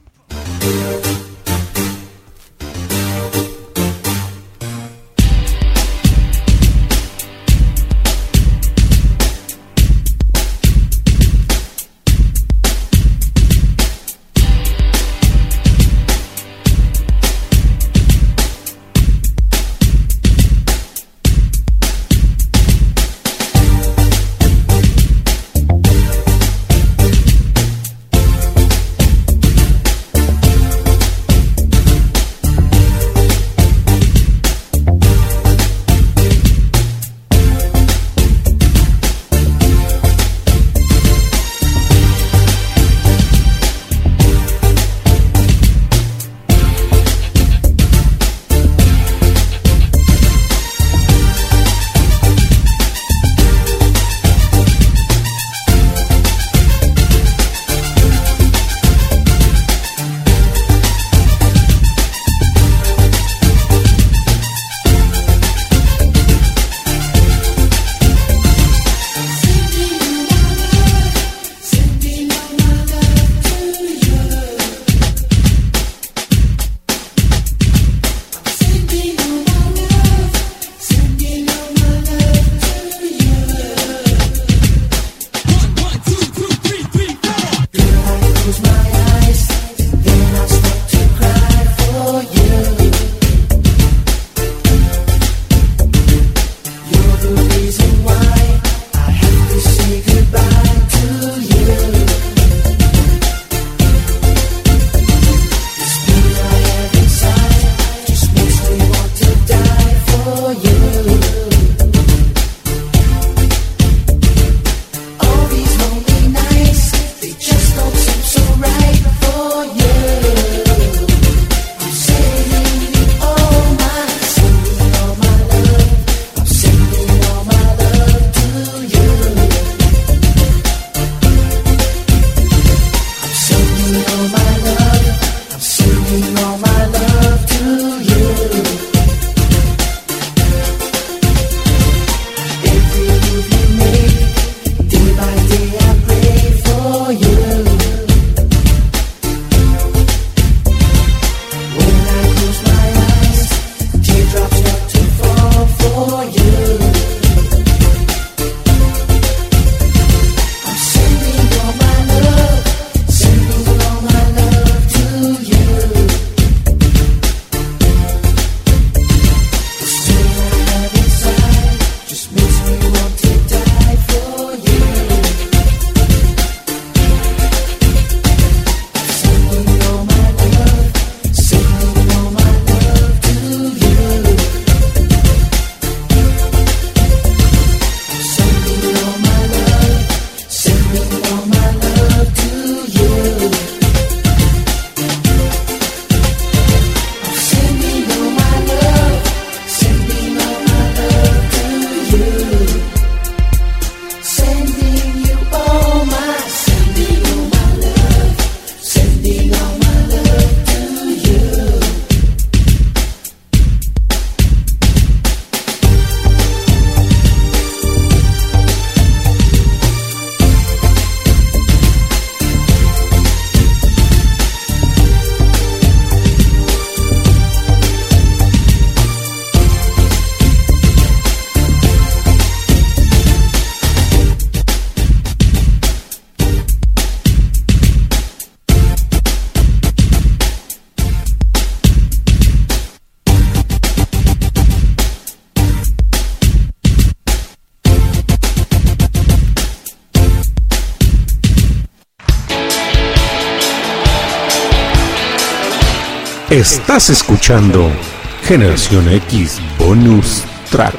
[SPEAKER 4] Estás escuchando Generación X Bonus Track.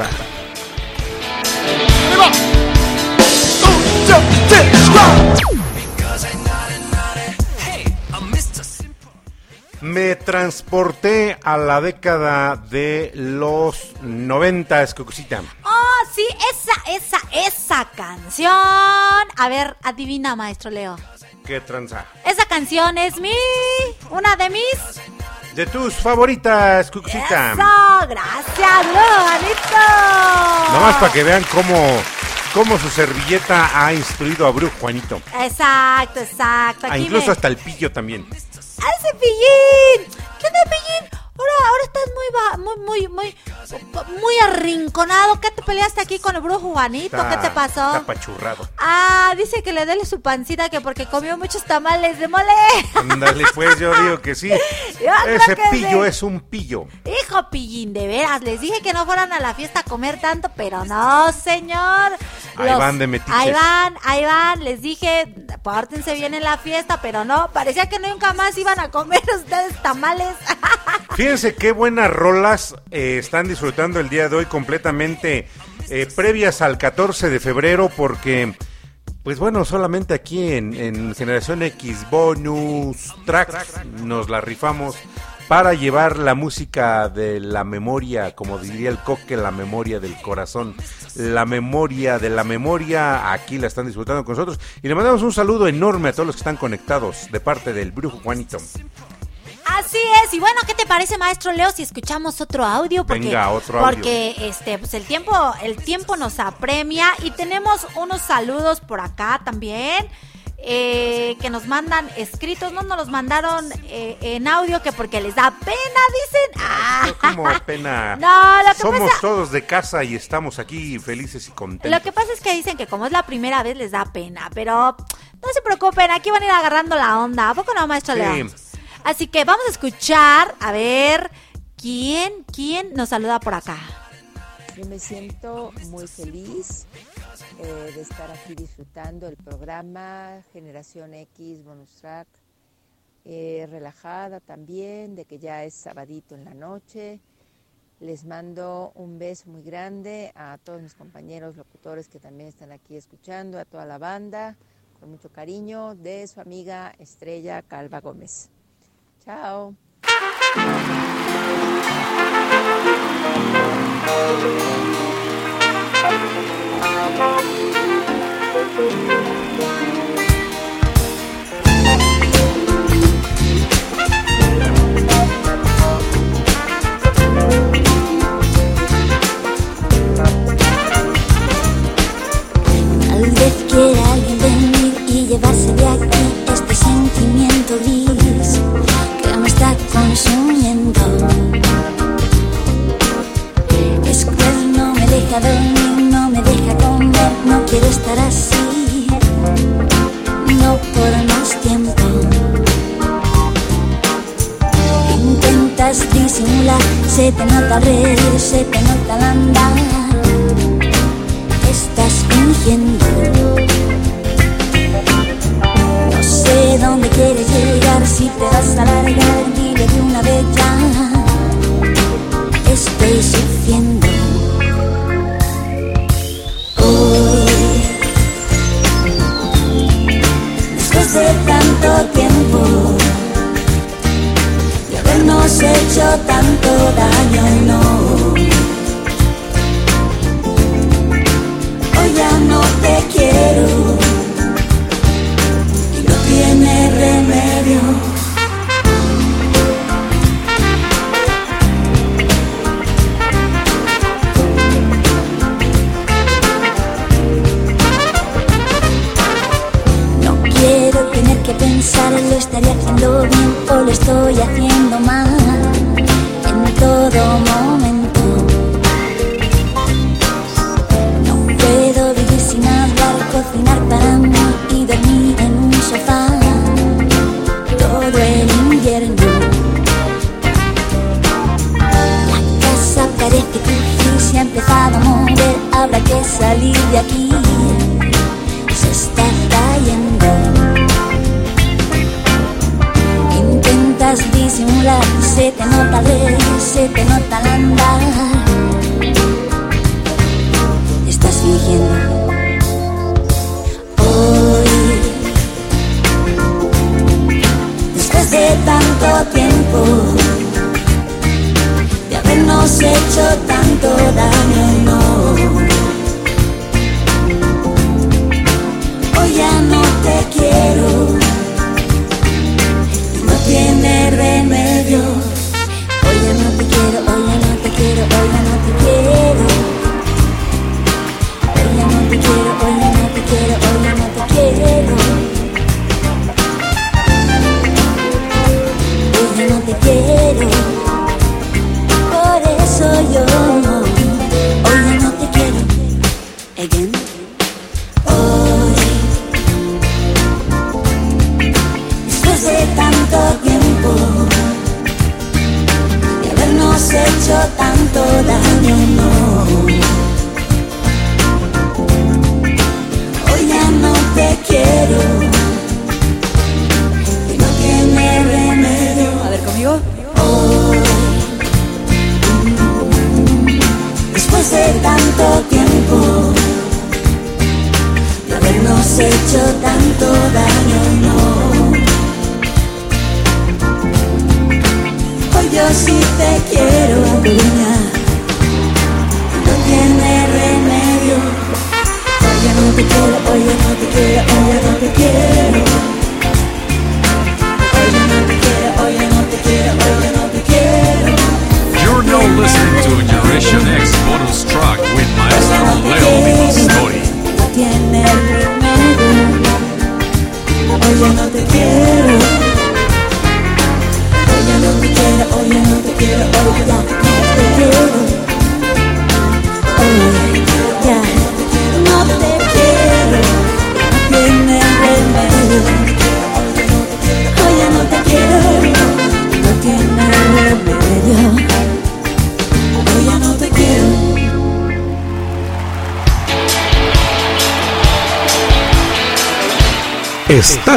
[SPEAKER 1] Me transporté a la década de los 90, Escucusita.
[SPEAKER 2] Oh, sí, esa, esa, esa canción. A ver, adivina, maestro Leo.
[SPEAKER 1] ¿Qué tranza?
[SPEAKER 2] Esa canción es mi. Una de mis.
[SPEAKER 1] De tus favoritas, Cucucita.
[SPEAKER 2] Eso, gracias, Juanito.
[SPEAKER 1] Nomás para que vean cómo, cómo su servilleta ha instruido a Brujo Juanito.
[SPEAKER 2] Exacto, exacto.
[SPEAKER 1] Ah, incluso
[SPEAKER 2] me-
[SPEAKER 1] hasta el pillo también.
[SPEAKER 2] ¡Ah, ese pillín! ¿Qué onda, pillín? Ahora, ahora estás muy, muy, muy, muy, muy arrinconado. ¿Qué te peleaste aquí con el brujo Juanito? ¿Qué te pasó?
[SPEAKER 1] Está apachurrado.
[SPEAKER 2] Ah, dice que le dele su pancita que porque comió muchos tamales de mole.
[SPEAKER 1] Ándale, pues yo (laughs) digo que sí. Ese
[SPEAKER 2] que
[SPEAKER 1] pillo
[SPEAKER 2] sí.
[SPEAKER 1] es un pillo.
[SPEAKER 2] Hijo pillín, de veras, les dije que no fueran a la fiesta a comer tanto, pero no, señor.
[SPEAKER 1] Ahí van de metiches.
[SPEAKER 2] Ahí van, ahí van, les dije, pórtense bien en la fiesta, pero no, parecía que nunca más iban a comer (laughs) ustedes tamales. (laughs)
[SPEAKER 1] Fíjense qué buenas rolas eh, están disfrutando el día de hoy completamente eh, previas al 14 de febrero porque, pues bueno, solamente aquí en, en Generación X Bonus Track nos la rifamos para llevar la música de la memoria, como diría el coque, la memoria del corazón, la memoria de la memoria, aquí la están disfrutando con nosotros y le mandamos un saludo enorme a todos los que están conectados de parte del Brujo Juanito.
[SPEAKER 2] Así es, y bueno, ¿qué te parece, maestro Leo, si escuchamos otro audio? Porque,
[SPEAKER 1] Venga, otro audio.
[SPEAKER 2] Porque este, pues el tiempo, el tiempo nos apremia y tenemos unos saludos por acá también. Eh, que nos mandan escritos, no nos los mandaron eh, en audio que porque les da pena, dicen. Ah,
[SPEAKER 1] Como pena. (laughs)
[SPEAKER 2] No, lo que
[SPEAKER 1] Somos
[SPEAKER 2] pasa-
[SPEAKER 1] todos de casa y estamos aquí felices y contentos.
[SPEAKER 2] Lo que pasa es que dicen que como es la primera vez les da pena, pero no se preocupen, aquí van a ir agarrando la onda. ¿A poco no, maestro
[SPEAKER 1] Sí.
[SPEAKER 2] León? Así que vamos a escuchar, a ver, ¿quién, quién nos saluda por acá?
[SPEAKER 25] Yo me siento muy feliz eh, de estar aquí disfrutando el programa Generación X Bonus Track. Eh, relajada también, de que ya es sabadito en la noche. Les mando un beso muy grande a todos mis compañeros locutores que también están aquí escuchando, a toda la banda, con mucho cariño, de su amiga Estrella Calva Gómez. Chao.
[SPEAKER 18] No me deja dormir, no quiero estar así, no por más tiempo. Intentas disimular, se te nota reír, se te nota al andar estás fingiendo. No sé dónde quieres llegar, si te vas a largar, dile de una vez ya. Estoy sufriendo. De tanto tiempo, de habernos hecho tanto daño, no. Hoy ya no te quiero y no tiene remedio.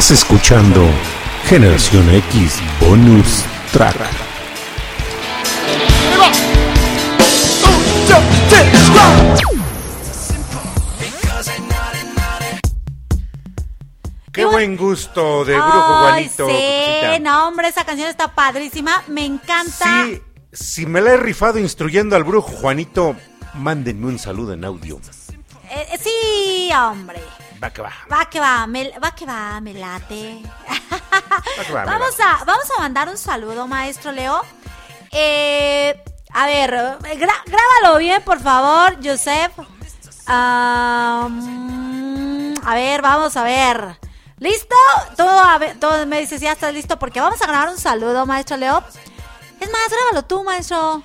[SPEAKER 18] Estás
[SPEAKER 4] escuchando Generación X Bonus Track.
[SPEAKER 1] Qué buen gusto de Brujo
[SPEAKER 2] Ay,
[SPEAKER 1] Juanito.
[SPEAKER 2] sí, no, hombre, esa canción está padrísima. Me encanta.
[SPEAKER 1] Sí, si me la he rifado instruyendo al Brujo Juanito, mándenme un saludo en audio.
[SPEAKER 2] Eh, sí, hombre.
[SPEAKER 1] Va que va.
[SPEAKER 2] Va que va, me, va que va, me late.
[SPEAKER 1] Va que va, me
[SPEAKER 2] Vamos a, vamos a mandar un saludo, maestro Leo. Eh, a ver, gra- grábalo bien, por favor, Joseph. A ver, vamos a ver. ¿Listo? Tú, a ver, tú me dices, ya estás listo, porque vamos a grabar un saludo, maestro Leo. Es más, grábalo tú, maestro.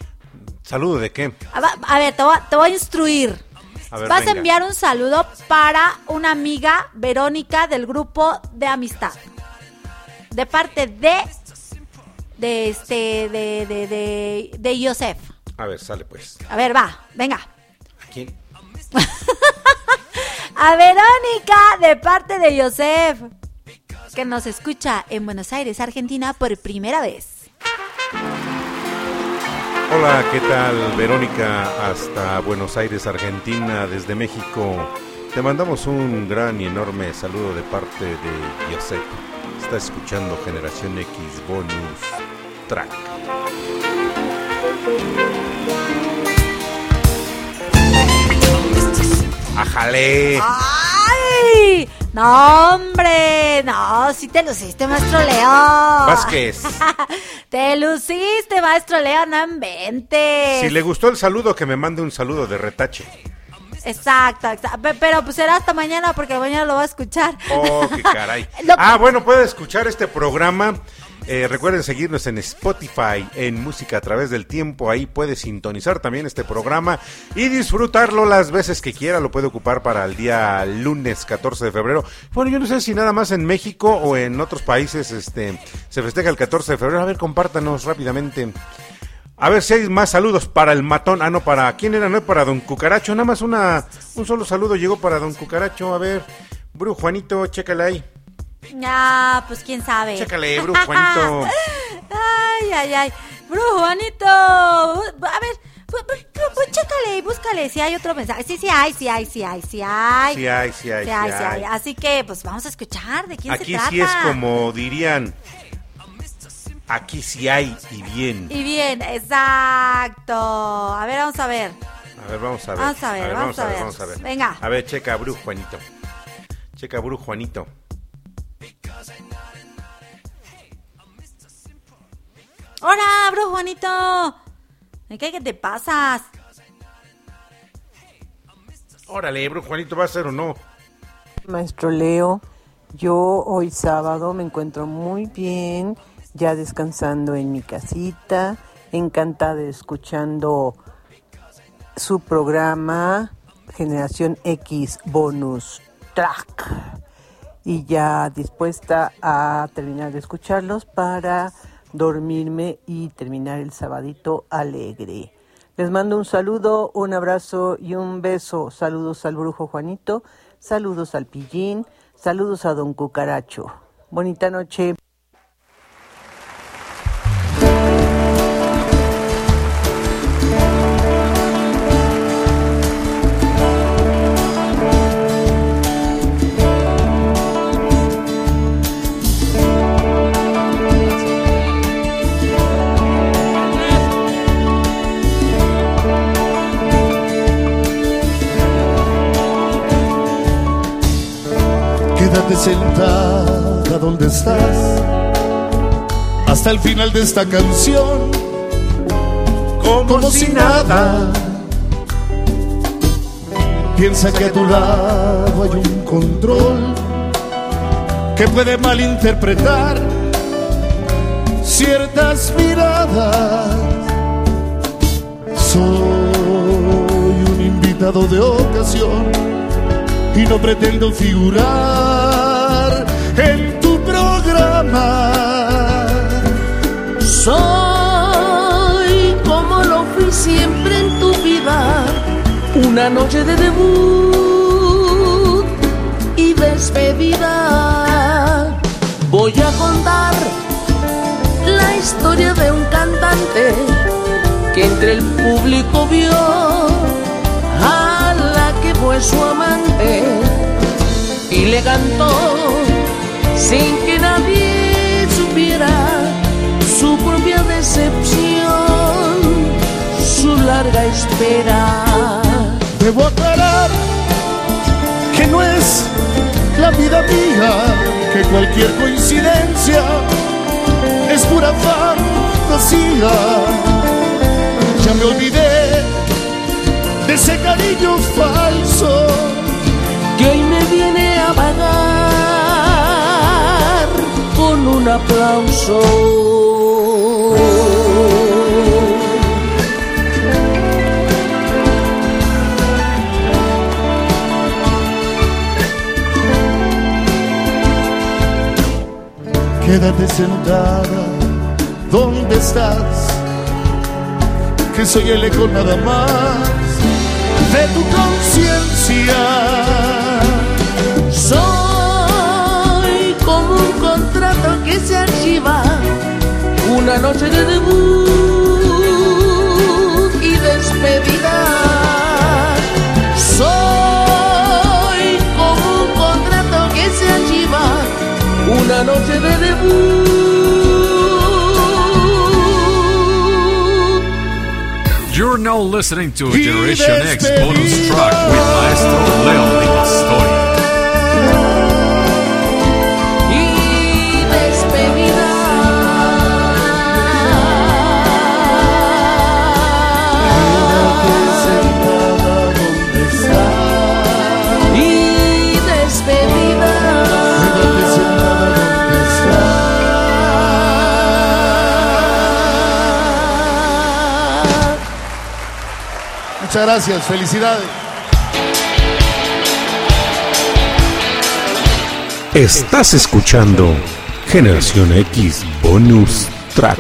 [SPEAKER 1] ¿Saludo de qué?
[SPEAKER 2] A, ver, te voy, a- te voy a instruir.
[SPEAKER 1] A ver,
[SPEAKER 2] Vas
[SPEAKER 1] venga.
[SPEAKER 2] a enviar un saludo para una amiga, Verónica, del grupo de amistad. De parte de. De este. De, de, de, de Yosef.
[SPEAKER 1] A ver, sale pues.
[SPEAKER 2] A ver, va, venga.
[SPEAKER 1] ¿A quién? (laughs)
[SPEAKER 2] A Verónica, de parte de Yosef. Que nos escucha en Buenos Aires, Argentina, por primera vez.
[SPEAKER 1] Hola, ¿qué tal? Verónica, hasta Buenos Aires, Argentina, desde México. Te mandamos un gran y enorme saludo de parte de Yosef. Está escuchando Generación X Bonus Track. ¡Ajale!
[SPEAKER 2] ¡Ay! No, hombre. No, sí te luciste, maestro Leo.
[SPEAKER 1] Vázquez. (laughs)
[SPEAKER 2] te luciste, maestro Leo, no inventes.
[SPEAKER 1] Si le gustó el saludo, que me mande un saludo de retache.
[SPEAKER 2] Exacto, exacto. Pe- Pero pues será hasta mañana porque mañana lo va a escuchar.
[SPEAKER 1] Oh, qué caray. (laughs) Ah, bueno, puede escuchar este programa. Eh, recuerden seguirnos en Spotify, en Música a través del tiempo. Ahí puede sintonizar también este programa y disfrutarlo las veces que quiera. Lo puede ocupar para el día lunes 14 de febrero. Bueno, yo no sé si nada más en México o en otros países este, se festeja el 14 de febrero. A ver, compártanos rápidamente. A ver si hay más saludos para el matón. Ah, no, para. ¿Quién era? No, para Don Cucaracho. Nada más una, un solo saludo llegó para Don Cucaracho. A ver, Bru Juanito, chécale ahí.
[SPEAKER 2] Ah, pues quién sabe.
[SPEAKER 1] Chécale, (laughs) Bru Juanito.
[SPEAKER 2] Ay, ay, ay. Brujo Juanito. A ver, pues, pues, pues, chécale y búscale si hay otro mensaje. Sí, sí hay, sí hay, sí hay, sí hay.
[SPEAKER 1] Sí hay, sí hay,
[SPEAKER 2] Sí
[SPEAKER 1] sí
[SPEAKER 2] hay, sí
[SPEAKER 1] hay.
[SPEAKER 2] hay. Así que, pues vamos a escuchar de quién
[SPEAKER 1] Aquí
[SPEAKER 2] se trata.
[SPEAKER 1] sí es como dirían. Aquí sí hay y bien.
[SPEAKER 2] Y bien, exacto. A ver, vamos a ver.
[SPEAKER 1] A ver, vamos a ver.
[SPEAKER 2] Vamos a ver, vamos a ver.
[SPEAKER 1] vamos a ver.
[SPEAKER 2] Venga.
[SPEAKER 1] A ver, checa, Bru, Juanito. Checa, Bru, Juanito.
[SPEAKER 2] ¡Hola, bro Juanito! ¿Me cae que te pasas?
[SPEAKER 1] Órale, Bru, Juanito, ¿va a ser o no?
[SPEAKER 26] Maestro Leo, yo hoy sábado me encuentro muy bien, ya descansando en mi casita, encantada de escuchando su programa Generación X Bonus Track y ya dispuesta a terminar de escucharlos para dormirme y terminar el sabadito alegre. Les mando un saludo, un abrazo y un beso. Saludos al brujo Juanito, saludos al pillín, saludos a don Cucaracho. Bonita noche.
[SPEAKER 23] Quédate sentada donde estás hasta el final de esta canción, como, si nada. Piensa que a tu lado hay un control que puede malinterpretar ciertas miradas. Soy un invitado de ocasión y no pretendo figurar en tu programa.
[SPEAKER 27] Soy como lo fui siempre en tu vida, una noche de debut y despedida. Voy a contar la historia de un cantante que entre el público vio a la que fue su amante y le cantó sin que nadie supiera su propia decepción, su larga espera.
[SPEAKER 23] Debo aclarar que no es la vida mía, que cualquier coincidencia es pura fantasía. Ya me olvidé de ese cariño falso
[SPEAKER 27] que hoy me viene a pagar un aplauso.
[SPEAKER 23] Quédate sentada donde estás, que soy el eco nada más de tu conciencia.
[SPEAKER 27] Una noche de debut y despedida. Soy como un contrato que se archiva, una noche de debut.
[SPEAKER 12] You're now listening to Generation X bonus track with Maestro Leo Di Pastori.
[SPEAKER 23] Muchas gracias, felicidades.
[SPEAKER 28] Estás escuchando Generación X Bonus Track.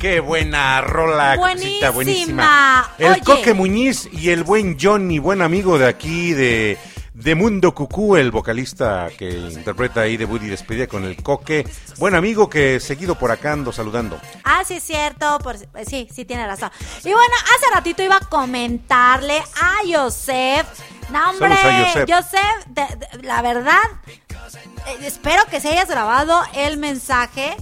[SPEAKER 1] Qué buena rola,
[SPEAKER 2] Buenísima.
[SPEAKER 1] buenísima. El
[SPEAKER 2] Oye.
[SPEAKER 1] Coque Muñiz y el buen Johnny, buen amigo de aquí de, de Mundo Cucú, el vocalista que interpreta ahí de Woody Despedida con el Coque. Buen amigo que seguido por acá ando saludando.
[SPEAKER 2] Ah, sí, es cierto. por- sí, sí, tiene razón. Y bueno, hace ratito iba a comentarle a Joseph. No, hombre,
[SPEAKER 1] a Joseph.
[SPEAKER 2] Joseph, de- de- la verdad, eh, espero que se hayas grabado el mensaje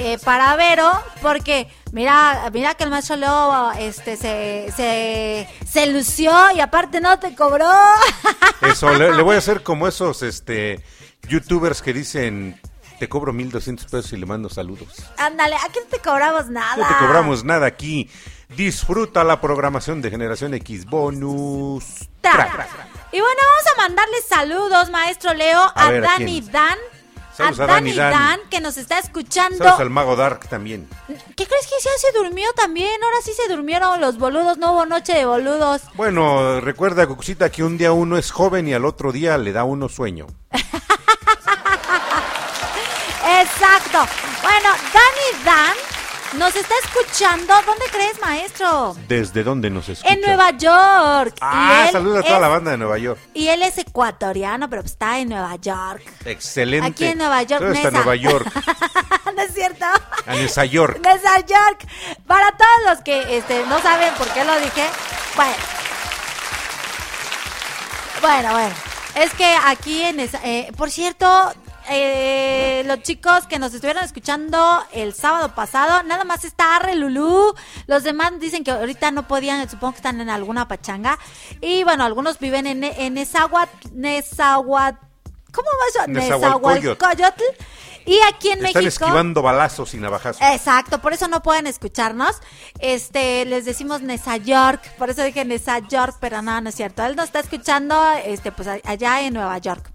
[SPEAKER 2] eh, para Vero, porque mira, mira que el maestro Leo este, se, se, se lució y aparte no te cobró. (laughs)
[SPEAKER 1] Eso, le, le voy a hacer como esos este youtubers que dicen, te cobro 1200 pesos y le mando saludos.
[SPEAKER 2] Ándale, aquí no te cobramos nada.
[SPEAKER 1] No te cobramos nada aquí. Disfruta la programación de Generación X Bonus
[SPEAKER 2] Track. Y bueno, vamos a mandarle saludos, maestro Leo, a,
[SPEAKER 1] A ver, ¿a
[SPEAKER 2] Dani? Dan.
[SPEAKER 1] Saludos
[SPEAKER 2] a
[SPEAKER 1] a
[SPEAKER 2] Dani
[SPEAKER 1] Dani Dan.
[SPEAKER 2] Dan, que nos está escuchando.
[SPEAKER 1] Saludos al Mago Dark también.
[SPEAKER 2] ¿Qué crees que ya se durmió también? Ahora sí se durmieron los boludos, no hubo noche de boludos.
[SPEAKER 1] Bueno, recuerda, Cucucita, que un día uno es joven y al otro día le da uno sueño. (laughs)
[SPEAKER 2] Exacto. Bueno, Dani Dan nos está escuchando. ¿Dónde crees, maestro?
[SPEAKER 1] ¿Desde dónde nos escucha?
[SPEAKER 2] En Nueva York.
[SPEAKER 1] Ah, saluda a toda
[SPEAKER 2] es-
[SPEAKER 1] la banda de Nueva York.
[SPEAKER 2] Y él es ecuatoriano, pero está en Nueva York.
[SPEAKER 1] Excelente.
[SPEAKER 2] Aquí en Nueva York,
[SPEAKER 1] Saludos hasta
[SPEAKER 2] Nesa.
[SPEAKER 1] Nueva York, (laughs)
[SPEAKER 2] ¿No es cierto?
[SPEAKER 1] a Nueva York. (laughs)
[SPEAKER 2] Nueva York. Para todos los que este, no saben por qué lo dije, bueno. Bueno, bueno. Es que aquí en esa, eh, por cierto, eh, los chicos que nos estuvieron escuchando el sábado pasado, nada más está Arre Lulú. Los demás dicen que ahorita no podían, supongo que están en alguna pachanga. Y bueno, algunos viven en, en Nezahuat, Nezahuat, ¿cómo va eso?
[SPEAKER 1] Nezahualcóyotl.
[SPEAKER 2] Y aquí en
[SPEAKER 1] Están
[SPEAKER 2] México.
[SPEAKER 1] esquivando balazos y navajazos.
[SPEAKER 2] Exacto, por eso no pueden escucharnos. Este, les decimos Nesa York, por eso dije Nesa York, pero no, no es cierto. Él nos está escuchando, este, pues allá en Nueva York.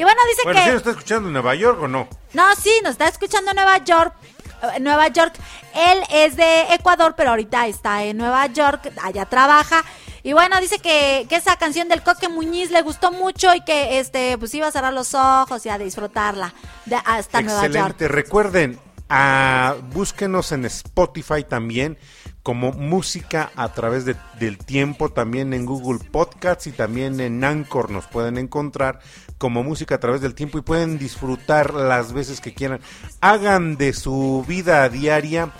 [SPEAKER 2] Y bueno, dice
[SPEAKER 1] Bueno,
[SPEAKER 2] que.
[SPEAKER 1] ¿sí nos está escuchando en Nueva York o no?
[SPEAKER 2] No, sí, nos está escuchando en Nueva York. eh, Nueva York. Él es de Ecuador, pero ahorita está en Nueva York, allá trabaja. Y bueno, dice que, que esa canción del Coque Muñiz le gustó mucho y que este pues iba a cerrar los ojos y a disfrutarla de hasta Nueva York.
[SPEAKER 1] Excelente. Recuerden, ah, búsquenos en Spotify también como música a través de- del tiempo, también en Google Podcasts y también en Anchor nos pueden encontrar como música a través del tiempo y pueden disfrutar las veces que quieran. Hagan de su vida diaria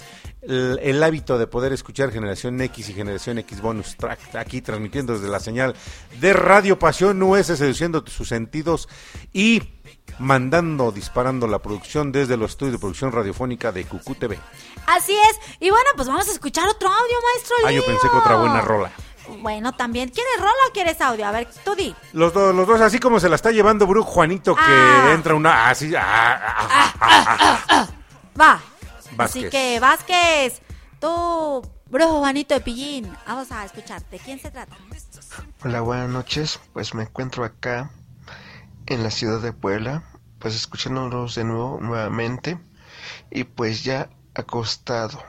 [SPEAKER 1] el, el hábito de poder escuchar Generación X y Generación X Bonus Track aquí transmitiendo desde la señal de Radio Pasión US, seduciendo sus sentidos y mandando, disparando la producción desde los estudios de producción radiofónica de Cucú TV.
[SPEAKER 2] Así es. Y bueno, pues vamos a escuchar otro audio, maestro.
[SPEAKER 1] Ah, yo pensé que otra buena rola.
[SPEAKER 2] Bueno, también. ¿Quieres rola o quieres audio? A ver, tú di.
[SPEAKER 1] Los, dos, los dos, así como se la está llevando Brook Juanito, que
[SPEAKER 2] Ah.
[SPEAKER 1] entra una así. ah, ah.
[SPEAKER 2] Va.
[SPEAKER 1] Vázquez.
[SPEAKER 2] Así que, Vázquez, tú, bro, Juanito de Pillín, vamos a escucharte. ¿Quién se trata?
[SPEAKER 29] Hola, buenas noches. Pues me encuentro acá en la ciudad de Puebla, pues escuchándolos de nuevo nuevamente y pues ya acostado.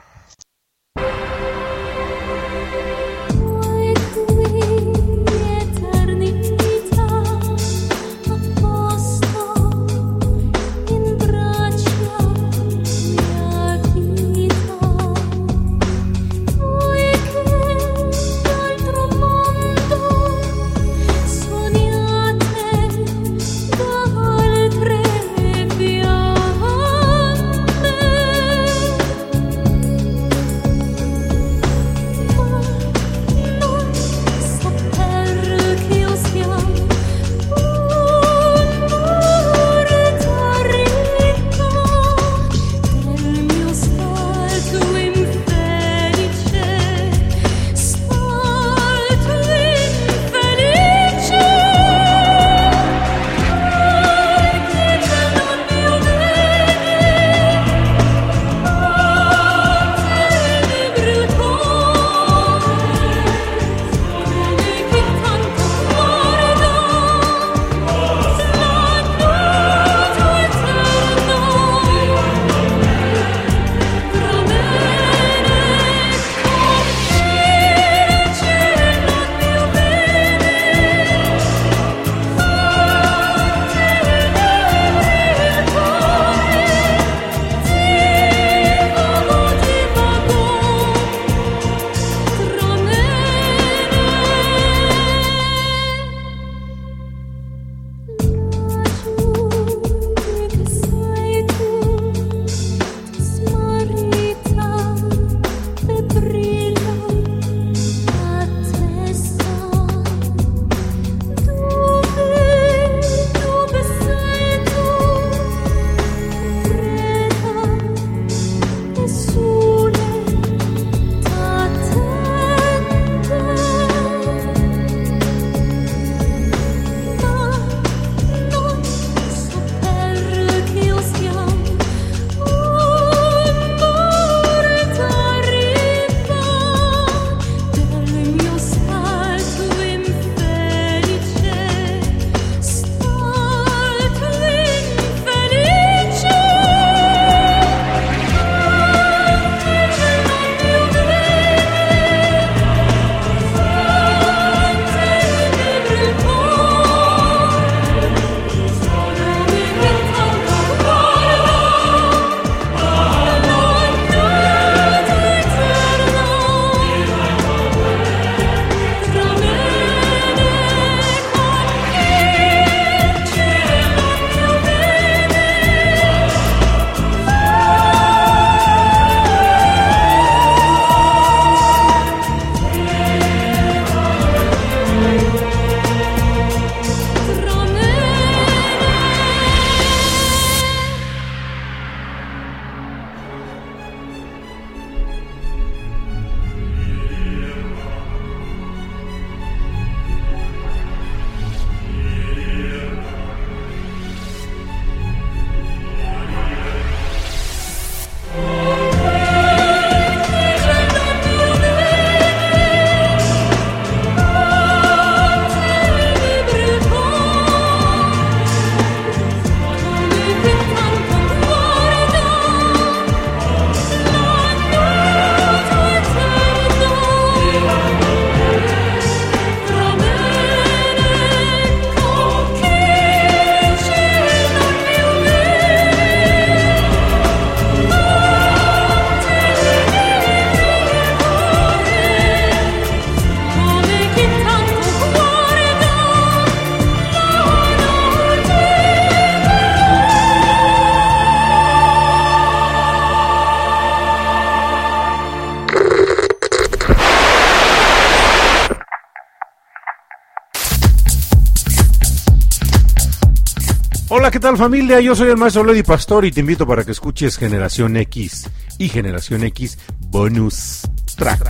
[SPEAKER 30] Tal familia? Yo soy el maestro Lady Pastor y te invito para que escuches Generación X y Generación X Bonus Track.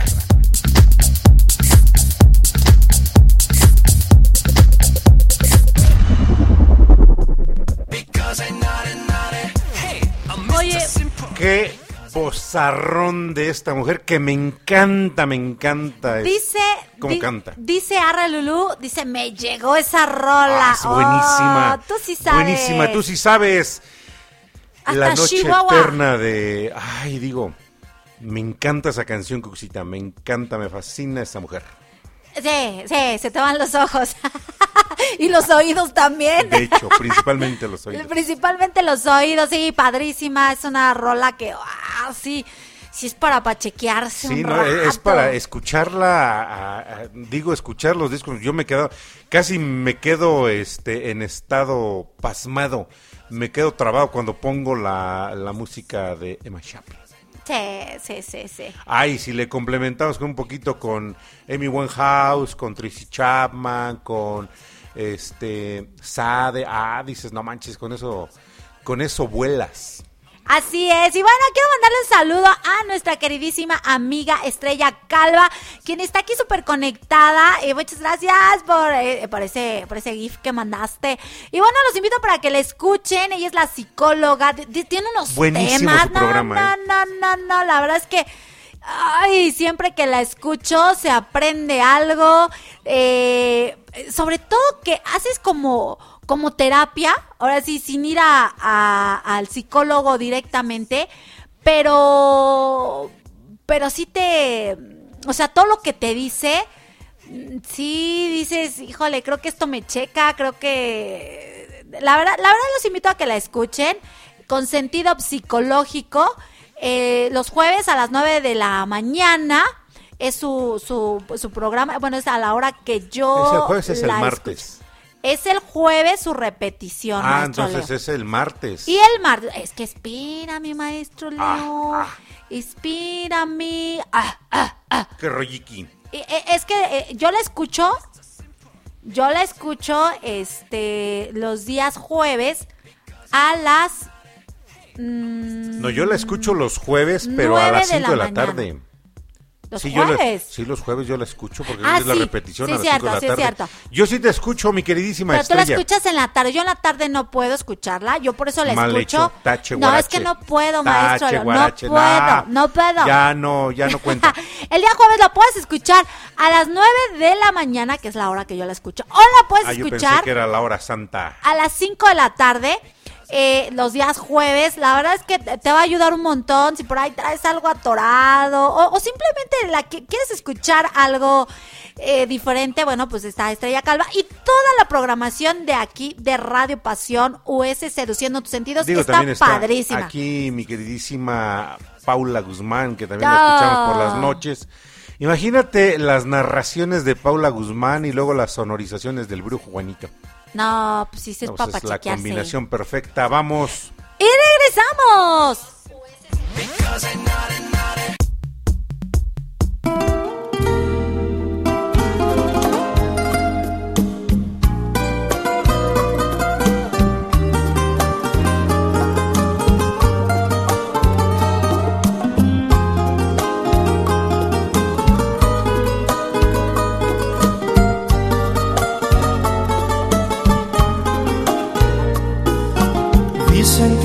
[SPEAKER 2] Oye,
[SPEAKER 1] Qué bozarrón de esta mujer que me encanta, me encanta.
[SPEAKER 2] dice.
[SPEAKER 1] ¿Cómo
[SPEAKER 2] di-
[SPEAKER 1] canta?
[SPEAKER 2] Dice Arra Lulú, dice, me llegó esa rola.
[SPEAKER 1] Ah, es buenísima.
[SPEAKER 2] Oh, sí sabes.
[SPEAKER 1] Buenísima, tú sí sabes.
[SPEAKER 2] Hasta
[SPEAKER 1] la noche
[SPEAKER 2] Chihuahua.
[SPEAKER 1] eterna de. Ay, digo. Me encanta esa canción, Cuxita. Me encanta, me fascina esa mujer.
[SPEAKER 2] Sí, sí, se te van los ojos. (laughs) y los oídos también.
[SPEAKER 1] De hecho, principalmente los (laughs) oídos.
[SPEAKER 2] Principalmente los oídos, sí, padrísima. Es una rola que, ah, sí, sí es para pachequearse
[SPEAKER 1] Sí,
[SPEAKER 2] un
[SPEAKER 1] no, es para escucharla, a- a- digo, escuchar los discos. Yo me quedo, casi me quedo este, en estado pasmado. Me quedo trabado cuando pongo la, la música de Emma Chaplin.
[SPEAKER 2] Sí, sí, sí, sí.
[SPEAKER 1] Ay, si le complementamos con un poquito con Amy Winehouse, con Tracy Chapman, con este Sade, ah, dices, no manches, con eso, con eso vuelas.
[SPEAKER 2] Así es. Y bueno, quiero mandarle un saludo a nuestra queridísima amiga Estrella Calva, quien está aquí súper conectada. Y muchas gracias por, eh, por, ese, por ese GIF que mandaste. Y bueno, los invito para que la escuchen. Ella es la psicóloga. tiene unos
[SPEAKER 1] Buenísimo
[SPEAKER 2] temas.
[SPEAKER 1] su programa,
[SPEAKER 2] no,
[SPEAKER 1] ¿eh?
[SPEAKER 2] no, no, no. La verdad es que. Ay, siempre que la escucho se aprende algo. eh, sobre todo que haces como, como terapia, ahora sí, sin ir a, a- al psicólogo directamente, pero, pero sí te, o sea, todo lo que te dice, sí dices, híjole, creo que esto me checa, creo que, la verdad, la verdad los invito a que la escuchen con sentido psicológico, eh, los jueves a las 9 de la mañana. Es su, su, su programa, bueno, es a la hora que yo.
[SPEAKER 1] Jueves, es el martes.
[SPEAKER 2] escucho. Es el jueves su repetición.
[SPEAKER 1] Ah,
[SPEAKER 2] maestro
[SPEAKER 1] entonces
[SPEAKER 2] Leo.
[SPEAKER 1] es el martes.
[SPEAKER 2] Y el martes, es que espérame, maestro Leo.
[SPEAKER 1] Ah,
[SPEAKER 2] Espérame. Ah, ah, ah.
[SPEAKER 1] Qué
[SPEAKER 2] eh, Es que eh, yo la escucho, yo la escucho este los días jueves a las mm,
[SPEAKER 1] No, yo la escucho los jueves, pero a las
[SPEAKER 2] de
[SPEAKER 1] 5 de
[SPEAKER 2] la
[SPEAKER 1] la,
[SPEAKER 2] mañana.
[SPEAKER 1] tarde.
[SPEAKER 2] Los
[SPEAKER 1] sí, yo la-
[SPEAKER 2] jueves.
[SPEAKER 1] sí, los jueves yo la escucho porque
[SPEAKER 2] Ah,
[SPEAKER 1] es la repetición
[SPEAKER 2] sí,
[SPEAKER 1] a las
[SPEAKER 2] cierto,
[SPEAKER 1] 5 de la tarde.
[SPEAKER 2] cierto.
[SPEAKER 1] Yo sí te escucho, mi queridísima
[SPEAKER 2] Pero tú la
[SPEAKER 1] estrella.
[SPEAKER 2] escuchas en la tarde. Yo en la tarde no puedo escucharla. Yo por eso la
[SPEAKER 1] Mal
[SPEAKER 2] escucho.
[SPEAKER 1] hecho, tache,
[SPEAKER 2] no, es que no puedo, maestro.
[SPEAKER 1] Guarache,
[SPEAKER 2] no puedo,
[SPEAKER 1] nah.
[SPEAKER 2] no puedo.
[SPEAKER 1] Ya no, ya no cuenta. (laughs)
[SPEAKER 2] El día jueves la puedes escuchar a las 9 de la mañana, que es la hora que yo la escucho. O la puedes
[SPEAKER 1] ah, yo pensé
[SPEAKER 2] escuchar
[SPEAKER 1] que era la hora santa.
[SPEAKER 2] a las 5 de la tarde. Eh, los días jueves, la verdad es que te va a ayudar un montón si por ahí traes algo atorado o, o simplemente la que quieres escuchar algo eh, diferente, bueno, pues está Estrella Calva y toda la programación de aquí de Radio Pasión US Seduciendo tus sentidos
[SPEAKER 1] Digo,
[SPEAKER 2] está padrísima.
[SPEAKER 1] aquí mi queridísima Paula Guzmán, que también la
[SPEAKER 2] Ah.
[SPEAKER 1] escuchamos por las noches. Imagínate las narraciones de Paula Guzmán y luego las sonorizaciones del brujo Juanito.
[SPEAKER 2] No, pues sí, es
[SPEAKER 1] No, pues
[SPEAKER 2] para
[SPEAKER 1] es la
[SPEAKER 2] chequearse.
[SPEAKER 1] combinación perfecta. Vamos.
[SPEAKER 2] Y regresamos.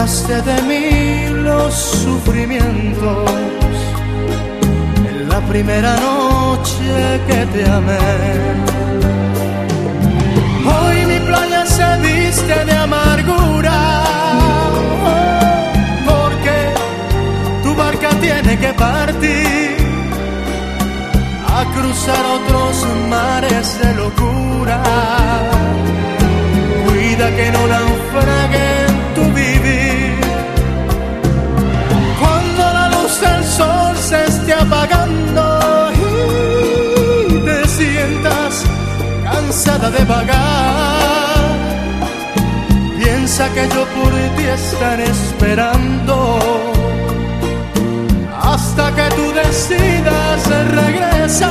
[SPEAKER 31] ahuyentaste de mí los sufrimientos en la primera noche que te amé. Hoy mi playa se viste de amargura, porque tu barca tiene que partir a cruzar otros mares de locura. apagando y te sientas cansada de vagar. Piensa que yo por ti estaré esperando hasta que tú decidas regresar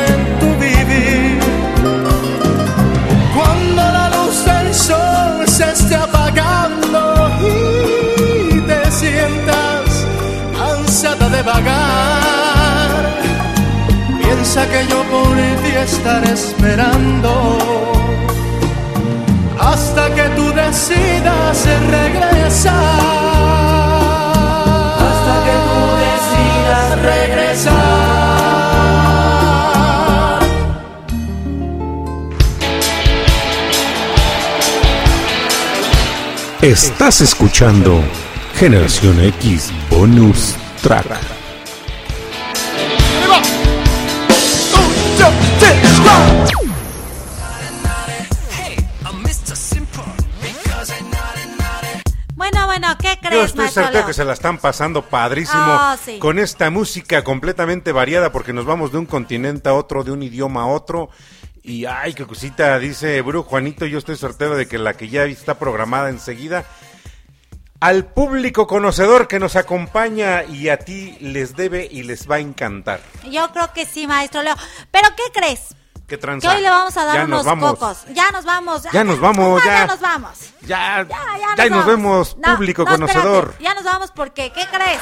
[SPEAKER 31] del sol se esté apagando y te sientas ansiada de vagar, piensa que yo por ti estaré esperando hasta que tú decidas regresar. Hasta que tú decidas regresar.
[SPEAKER 4] Estás escuchando Generación X Bonus Track.
[SPEAKER 2] Bueno, bueno, ¿qué
[SPEAKER 1] Yo
[SPEAKER 2] crees,
[SPEAKER 1] estoy
[SPEAKER 2] maestro
[SPEAKER 1] certero que se la están pasando padrísimo
[SPEAKER 2] Ah, sí.
[SPEAKER 1] con esta música completamente variada porque nos vamos de un continente a otro, de un idioma a otro. Y ay, qué cosita, dice Bru Juanito, yo estoy certero de que la que ya está programada enseguida. Al público conocedor que nos acompaña y a ti les debe y les va a encantar.
[SPEAKER 2] Yo creo que sí, maestro Leo. ¿Pero qué crees?
[SPEAKER 1] ¿Qué
[SPEAKER 2] Que hoy le vamos a dar
[SPEAKER 1] Ya nos
[SPEAKER 2] unos
[SPEAKER 1] vamos.
[SPEAKER 2] cocos. Ya nos vamos.
[SPEAKER 1] Ya nos vamos,
[SPEAKER 2] No,
[SPEAKER 1] ya.
[SPEAKER 2] nos vamos.
[SPEAKER 1] Ya,
[SPEAKER 2] ya,
[SPEAKER 1] ya nos
[SPEAKER 2] vamos.
[SPEAKER 1] vemos,
[SPEAKER 2] No,
[SPEAKER 1] público
[SPEAKER 2] no, espérate.
[SPEAKER 1] conocedor.
[SPEAKER 2] Ya nos vamos porque, ¿qué crees?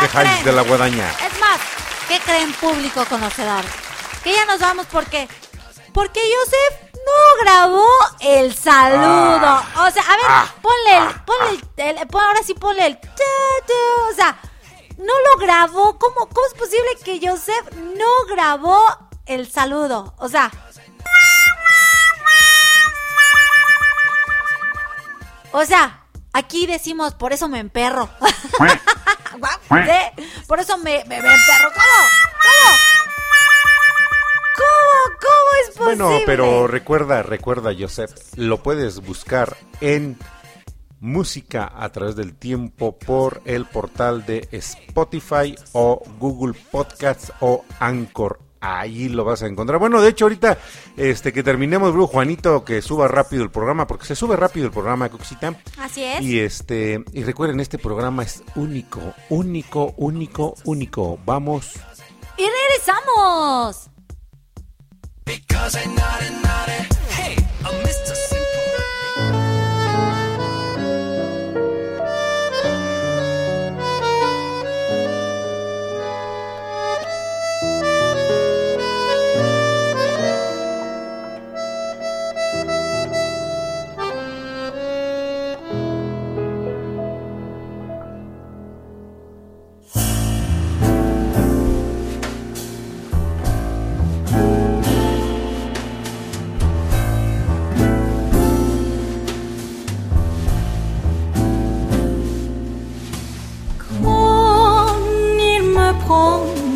[SPEAKER 1] Que jais de la guadaña.
[SPEAKER 2] Es más, ¿qué creen público conocedor? Que ya nos vamos porque porque Joseph no grabó el saludo.
[SPEAKER 15] Ah.
[SPEAKER 2] o sea, a ver,
[SPEAKER 15] Ah.
[SPEAKER 2] ponle el, ponle el, el- pon- ahora sí ponle el tu, tu, o sea, no lo grabó. ¿Cómo, ¿Cómo es posible que Joseph no grabó el saludo? O sea, O sea, aquí decimos, por eso me emperro. ¿Sí? (laughs) Por eso me, me, me emperro. ¿Cómo? ¿Cómo?
[SPEAKER 1] Bueno, pero recuerda, recuerda, Joseph, lo puedes buscar en música a través del tiempo por el portal de Spotify o Google Podcasts o Anchor. Ahí lo vas a encontrar. Bueno, de hecho, ahorita este que terminemos, Bru, Juanito, que suba rápido el programa, porque se sube rápido el programa, Coxita.
[SPEAKER 2] Así es.
[SPEAKER 1] Y este, y recuerden, este programa es único, único, único, único. Vamos.
[SPEAKER 2] Y regresamos.
[SPEAKER 6] Because I'm naughty, naughty. Hey, I'm Mr.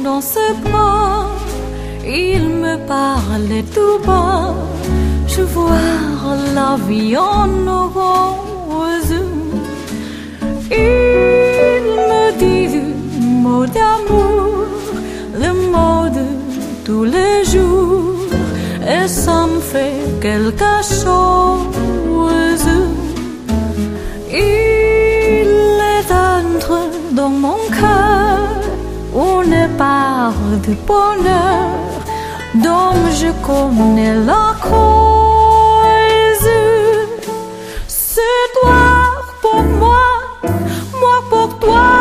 [SPEAKER 18] dans ses bras, il me parle tout bas. Je vois la vie en rose. Il me dit le mot d'amour, le mot de tous les jours, et ça me fait quelque chose. Part
[SPEAKER 6] de bonheur dont je connais la cause. C'est toi pour moi, moi pour toi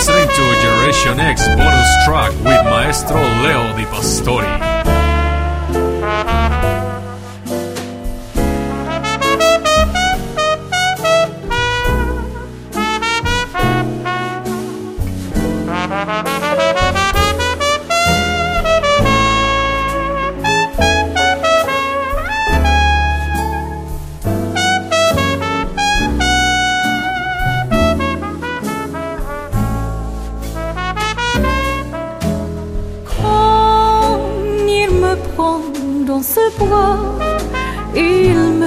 [SPEAKER 12] listening to Generation X bonus track with Maestro Leo Di Pastori.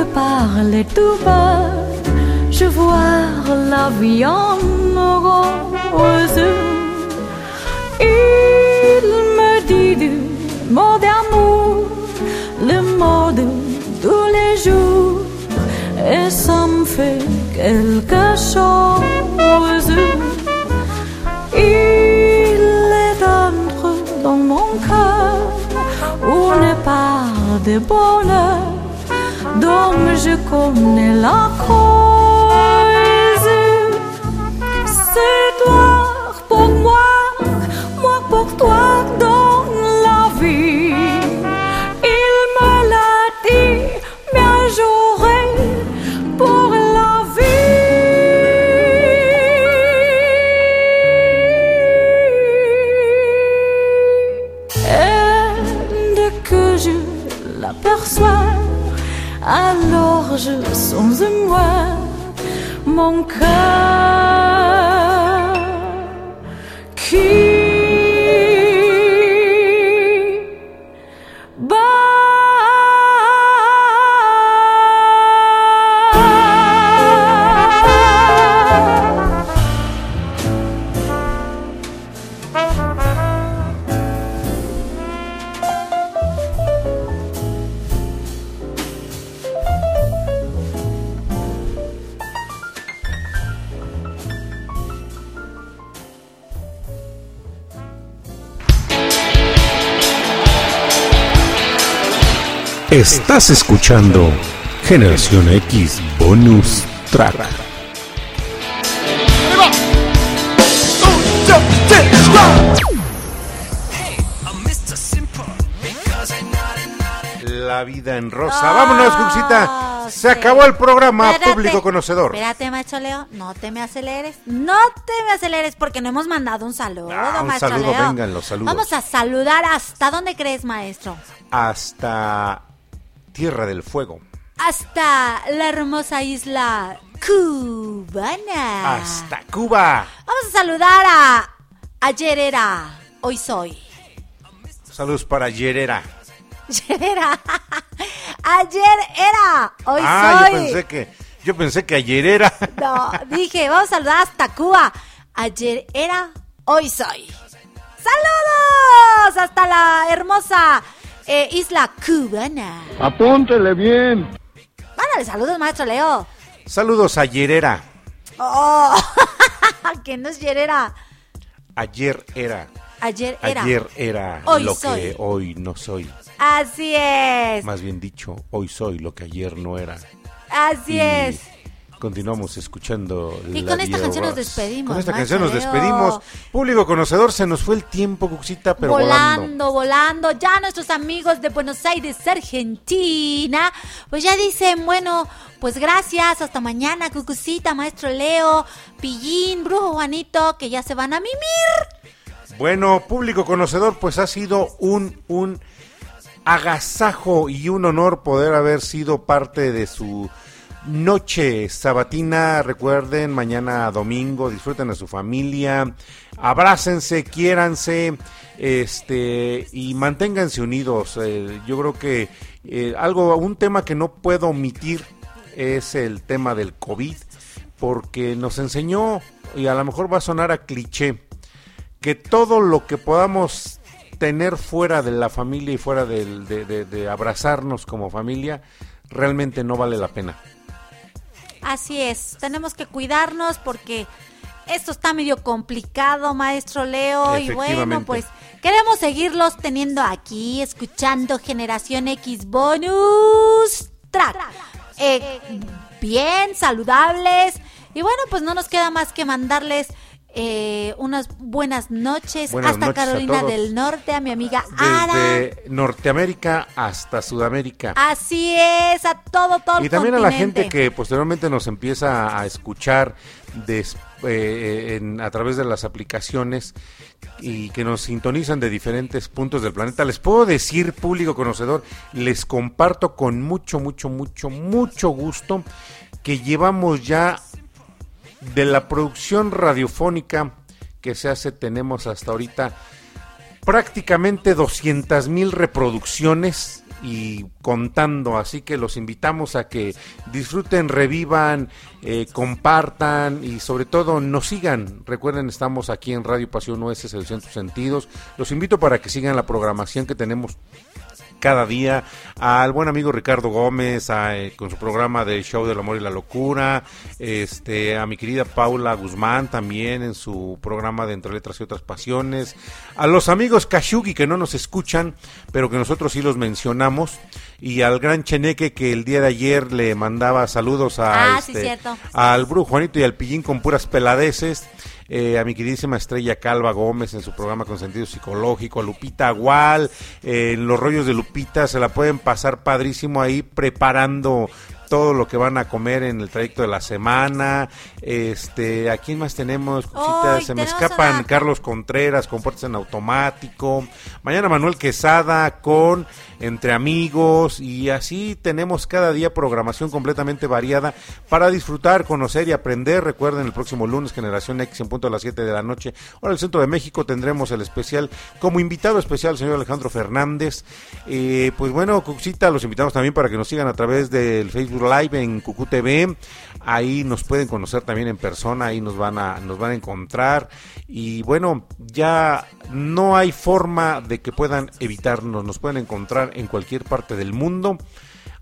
[SPEAKER 6] Me parle tout. Je vois la vie en rose. Il me dit du mot d'amour, le mot de tous les jours, et ça me fait quelque chose. Il est entre dans mon cœur une part de bonheur lakom, the lakom. sans moi mon cœur.
[SPEAKER 32] Estás escuchando Generación X Bonus Track.
[SPEAKER 1] La vida en rosa. Vámonos, Cuxita. Se acabó el programa
[SPEAKER 2] Espérate,
[SPEAKER 1] público conocedor.
[SPEAKER 2] Espérate, maestro Leo, no te me aceleres. No te me aceleres porque no hemos mandado un saludo,
[SPEAKER 1] Ah, un
[SPEAKER 2] maestro
[SPEAKER 1] saludo,
[SPEAKER 2] Leo.
[SPEAKER 1] vengan los saludos.
[SPEAKER 2] Vamos a saludar hasta dónde crees, maestro.
[SPEAKER 1] Hasta Tierra del Fuego.
[SPEAKER 2] Hasta la hermosa isla cubana.
[SPEAKER 1] Hasta Cuba.
[SPEAKER 2] Vamos a saludar a ayer era, hoy soy.
[SPEAKER 1] Saludos para Yerera. (laughs)
[SPEAKER 2] Ayer era, ayer era, hoy
[SPEAKER 1] ah,
[SPEAKER 2] soy.
[SPEAKER 1] yo pensé que yo pensé que ayer era. (laughs)
[SPEAKER 2] No, dije, vamos a saludar hasta Cuba. Ayer era, hoy soy. ¡Saludos! Hasta la hermosa eh, isla cubana.
[SPEAKER 7] Apúntele bien.
[SPEAKER 2] Mándale saludos, maestro Leo.
[SPEAKER 1] Saludos a Yerera.
[SPEAKER 2] Oh, (laughs) que no es ayer era.
[SPEAKER 1] Ayer era.
[SPEAKER 2] Ayer era.
[SPEAKER 1] Ayer era
[SPEAKER 2] Hoy
[SPEAKER 1] lo
[SPEAKER 2] soy.
[SPEAKER 1] que hoy no soy.
[SPEAKER 2] Así es.
[SPEAKER 1] Más bien dicho, hoy soy lo que ayer no era.
[SPEAKER 2] Así
[SPEAKER 1] Y
[SPEAKER 2] es.
[SPEAKER 1] Continuamos escuchando.
[SPEAKER 2] Y
[SPEAKER 1] la
[SPEAKER 2] con esta canción nos despedimos,
[SPEAKER 1] Con esta canción nos despedimos. Público conocedor, se nos fue el tiempo, Cuxita, pero volando.
[SPEAKER 2] volando, volando. Ya nuestros amigos de Buenos Aires, Argentina, pues ya dicen, bueno, pues gracias, hasta mañana, Cucucita, Maestro Leo, Pillín, Brujo Juanito, que ya se van a mimir.
[SPEAKER 1] Bueno, público conocedor, pues ha sido un, un agasajo y un honor poder haber sido parte de su noche sabatina. Recuerden, mañana domingo, disfruten a su familia, abrácense, quiéranse, este, y manténganse unidos. Eh, yo creo que eh, algo, un tema que no puedo omitir es el tema del COVID, porque nos enseñó, y a lo mejor va a sonar a cliché, que todo lo que podamos tener fuera de la familia y fuera de abrazarnos como familia, realmente no vale la pena.
[SPEAKER 2] Así es, tenemos que cuidarnos porque esto está medio complicado, maestro Leo. Y bueno, pues queremos seguirlos teniendo aquí, escuchando Generación X Bonus Track. Eh, bien, saludables. Y bueno, pues no nos queda más que mandarles eh, unas buenas noches
[SPEAKER 1] Buenas
[SPEAKER 2] hasta
[SPEAKER 1] noches
[SPEAKER 2] Carolina del Norte, a mi amiga Ara.
[SPEAKER 1] Desde Norteamérica hasta Sudamérica.
[SPEAKER 2] Así es, a todo, todo el
[SPEAKER 1] Y también a la gente que posteriormente nos empieza a escuchar eh, en- a través de las aplicaciones y que nos sintonizan de diferentes puntos del planeta. Les puedo decir, público conocedor, les comparto con mucho, mucho, mucho, mucho gusto que llevamos ya de la producción radiofónica que se hace, tenemos hasta ahorita prácticamente 200 mil reproducciones y contando, así que los invitamos a que disfruten, revivan, eh, compartan y sobre todo nos sigan. Recuerden, estamos aquí en Radio Pasión Seducción tus sentidos. Los invito para que sigan la programación que tenemos cada día al buen amigo Ricardo Gómez a, eh, con su programa de Show del Amor y la Locura, este a mi querida Paula Guzmán también en su programa de Entre Letras y otras Pasiones, a los amigos Kashugi que no nos escuchan, pero que nosotros sí los mencionamos y al gran Cheneque que el día de ayer le mandaba saludos a
[SPEAKER 2] Ah,
[SPEAKER 1] este, al Brujo Juanito y al Pillín con puras peladeces, eh, a mi queridísima Estrella Calva Gómez en su programa con sentido psicológico, a Lupita Agual, eh, en los rollos de Lupita se la pueden pasar padrísimo ahí preparando todo lo que van a comer en el trayecto de la semana. Este, ¿a quién más tenemos? Cositas, se me escapan
[SPEAKER 2] una-
[SPEAKER 1] Carlos Contreras con puertas en automático. Mañana Manuel Quesada con Entre Amigos y así tenemos cada día programación completamente variada para disfrutar, conocer y aprender. Recuerden el próximo lunes Generación X en punto a las 7 de la noche. Ahora el Centro de México tendremos el especial como invitado especial el señor Alejandro Fernández. Eh, pues bueno, Cuxita, los invitamos también para que nos sigan a través del Facebook Live en Cucú TV. Ahí nos pueden conocer también en persona, ahí nos van a nos van a encontrar y bueno, ya no hay forma de que puedan evitarnos, nos pueden encontrar en cualquier parte del mundo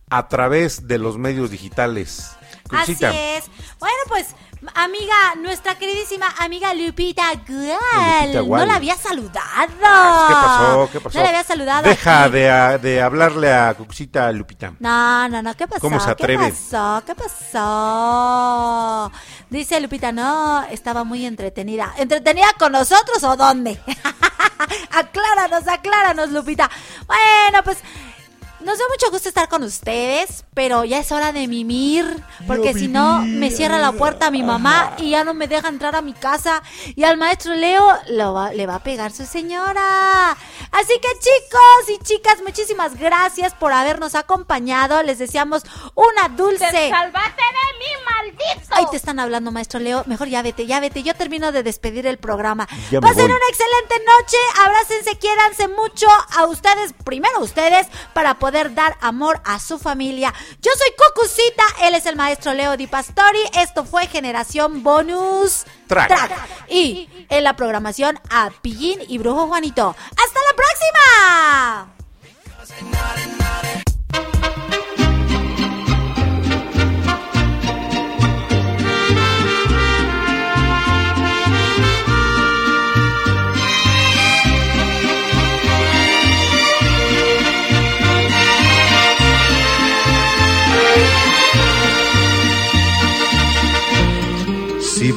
[SPEAKER 1] a través de los medios digitales.
[SPEAKER 2] Así es. Bueno, pues, amiga, nuestra queridísima amiga Lupita Gual.
[SPEAKER 1] Lupita
[SPEAKER 2] No la había saludado.
[SPEAKER 1] ¿qué pasó? ¿Qué pasó?
[SPEAKER 2] No la había saludado.
[SPEAKER 1] Deja de, de hablarle a Cuxita Lupita.
[SPEAKER 2] No, no, no, ¿qué pasó?
[SPEAKER 1] ¿Cómo se atreve?
[SPEAKER 2] ¿Qué pasó? ¿Qué pasó? Dice Lupita, no, estaba muy entretenida. ¿Entretenida con nosotros o dónde? (laughs) acláranos, acláranos, Lupita. Bueno, pues nos da mucho gusto estar con ustedes, pero ya es hora de mimir, porque si no me cierra la puerta mi mamá y ya no me deja entrar a mi casa y al maestro Leo lo va- le va a pegar su señora. Así que chicos y chicas, muchísimas gracias por habernos acompañado. Les deseamos una dulce.
[SPEAKER 15] ¡Te salvaste de mí, maldito!
[SPEAKER 2] Ahí te están hablando, maestro Leo. Mejor ya vete, ya vete. Yo termino de despedir el programa.
[SPEAKER 1] Ya
[SPEAKER 2] Pasen una excelente noche. Abrácense, quiéranse mucho a ustedes, primero a ustedes, para poder dar amor a su familia. Yo soy Cucucita, él es el maestro Leo Di Pastori. Esto fue Generación Bonus
[SPEAKER 1] Track.
[SPEAKER 2] Y en la programación a Pillín y Brujo Juanito. ¡Hasta la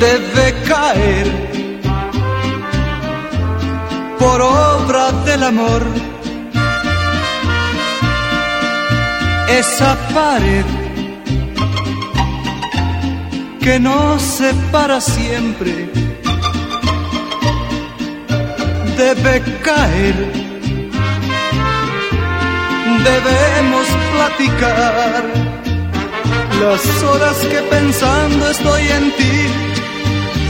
[SPEAKER 33] debe caer por obra del amor. Esa pared que nos separa siempre debe caer. Debemos platicar las horas que pensando estoy en ti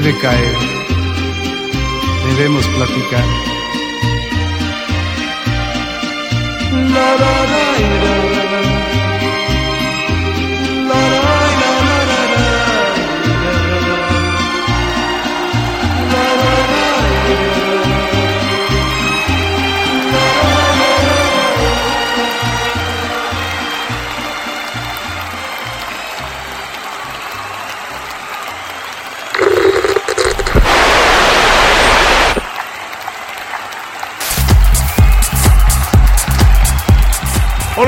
[SPEAKER 33] debe caer, debemos platicar. La, la, la,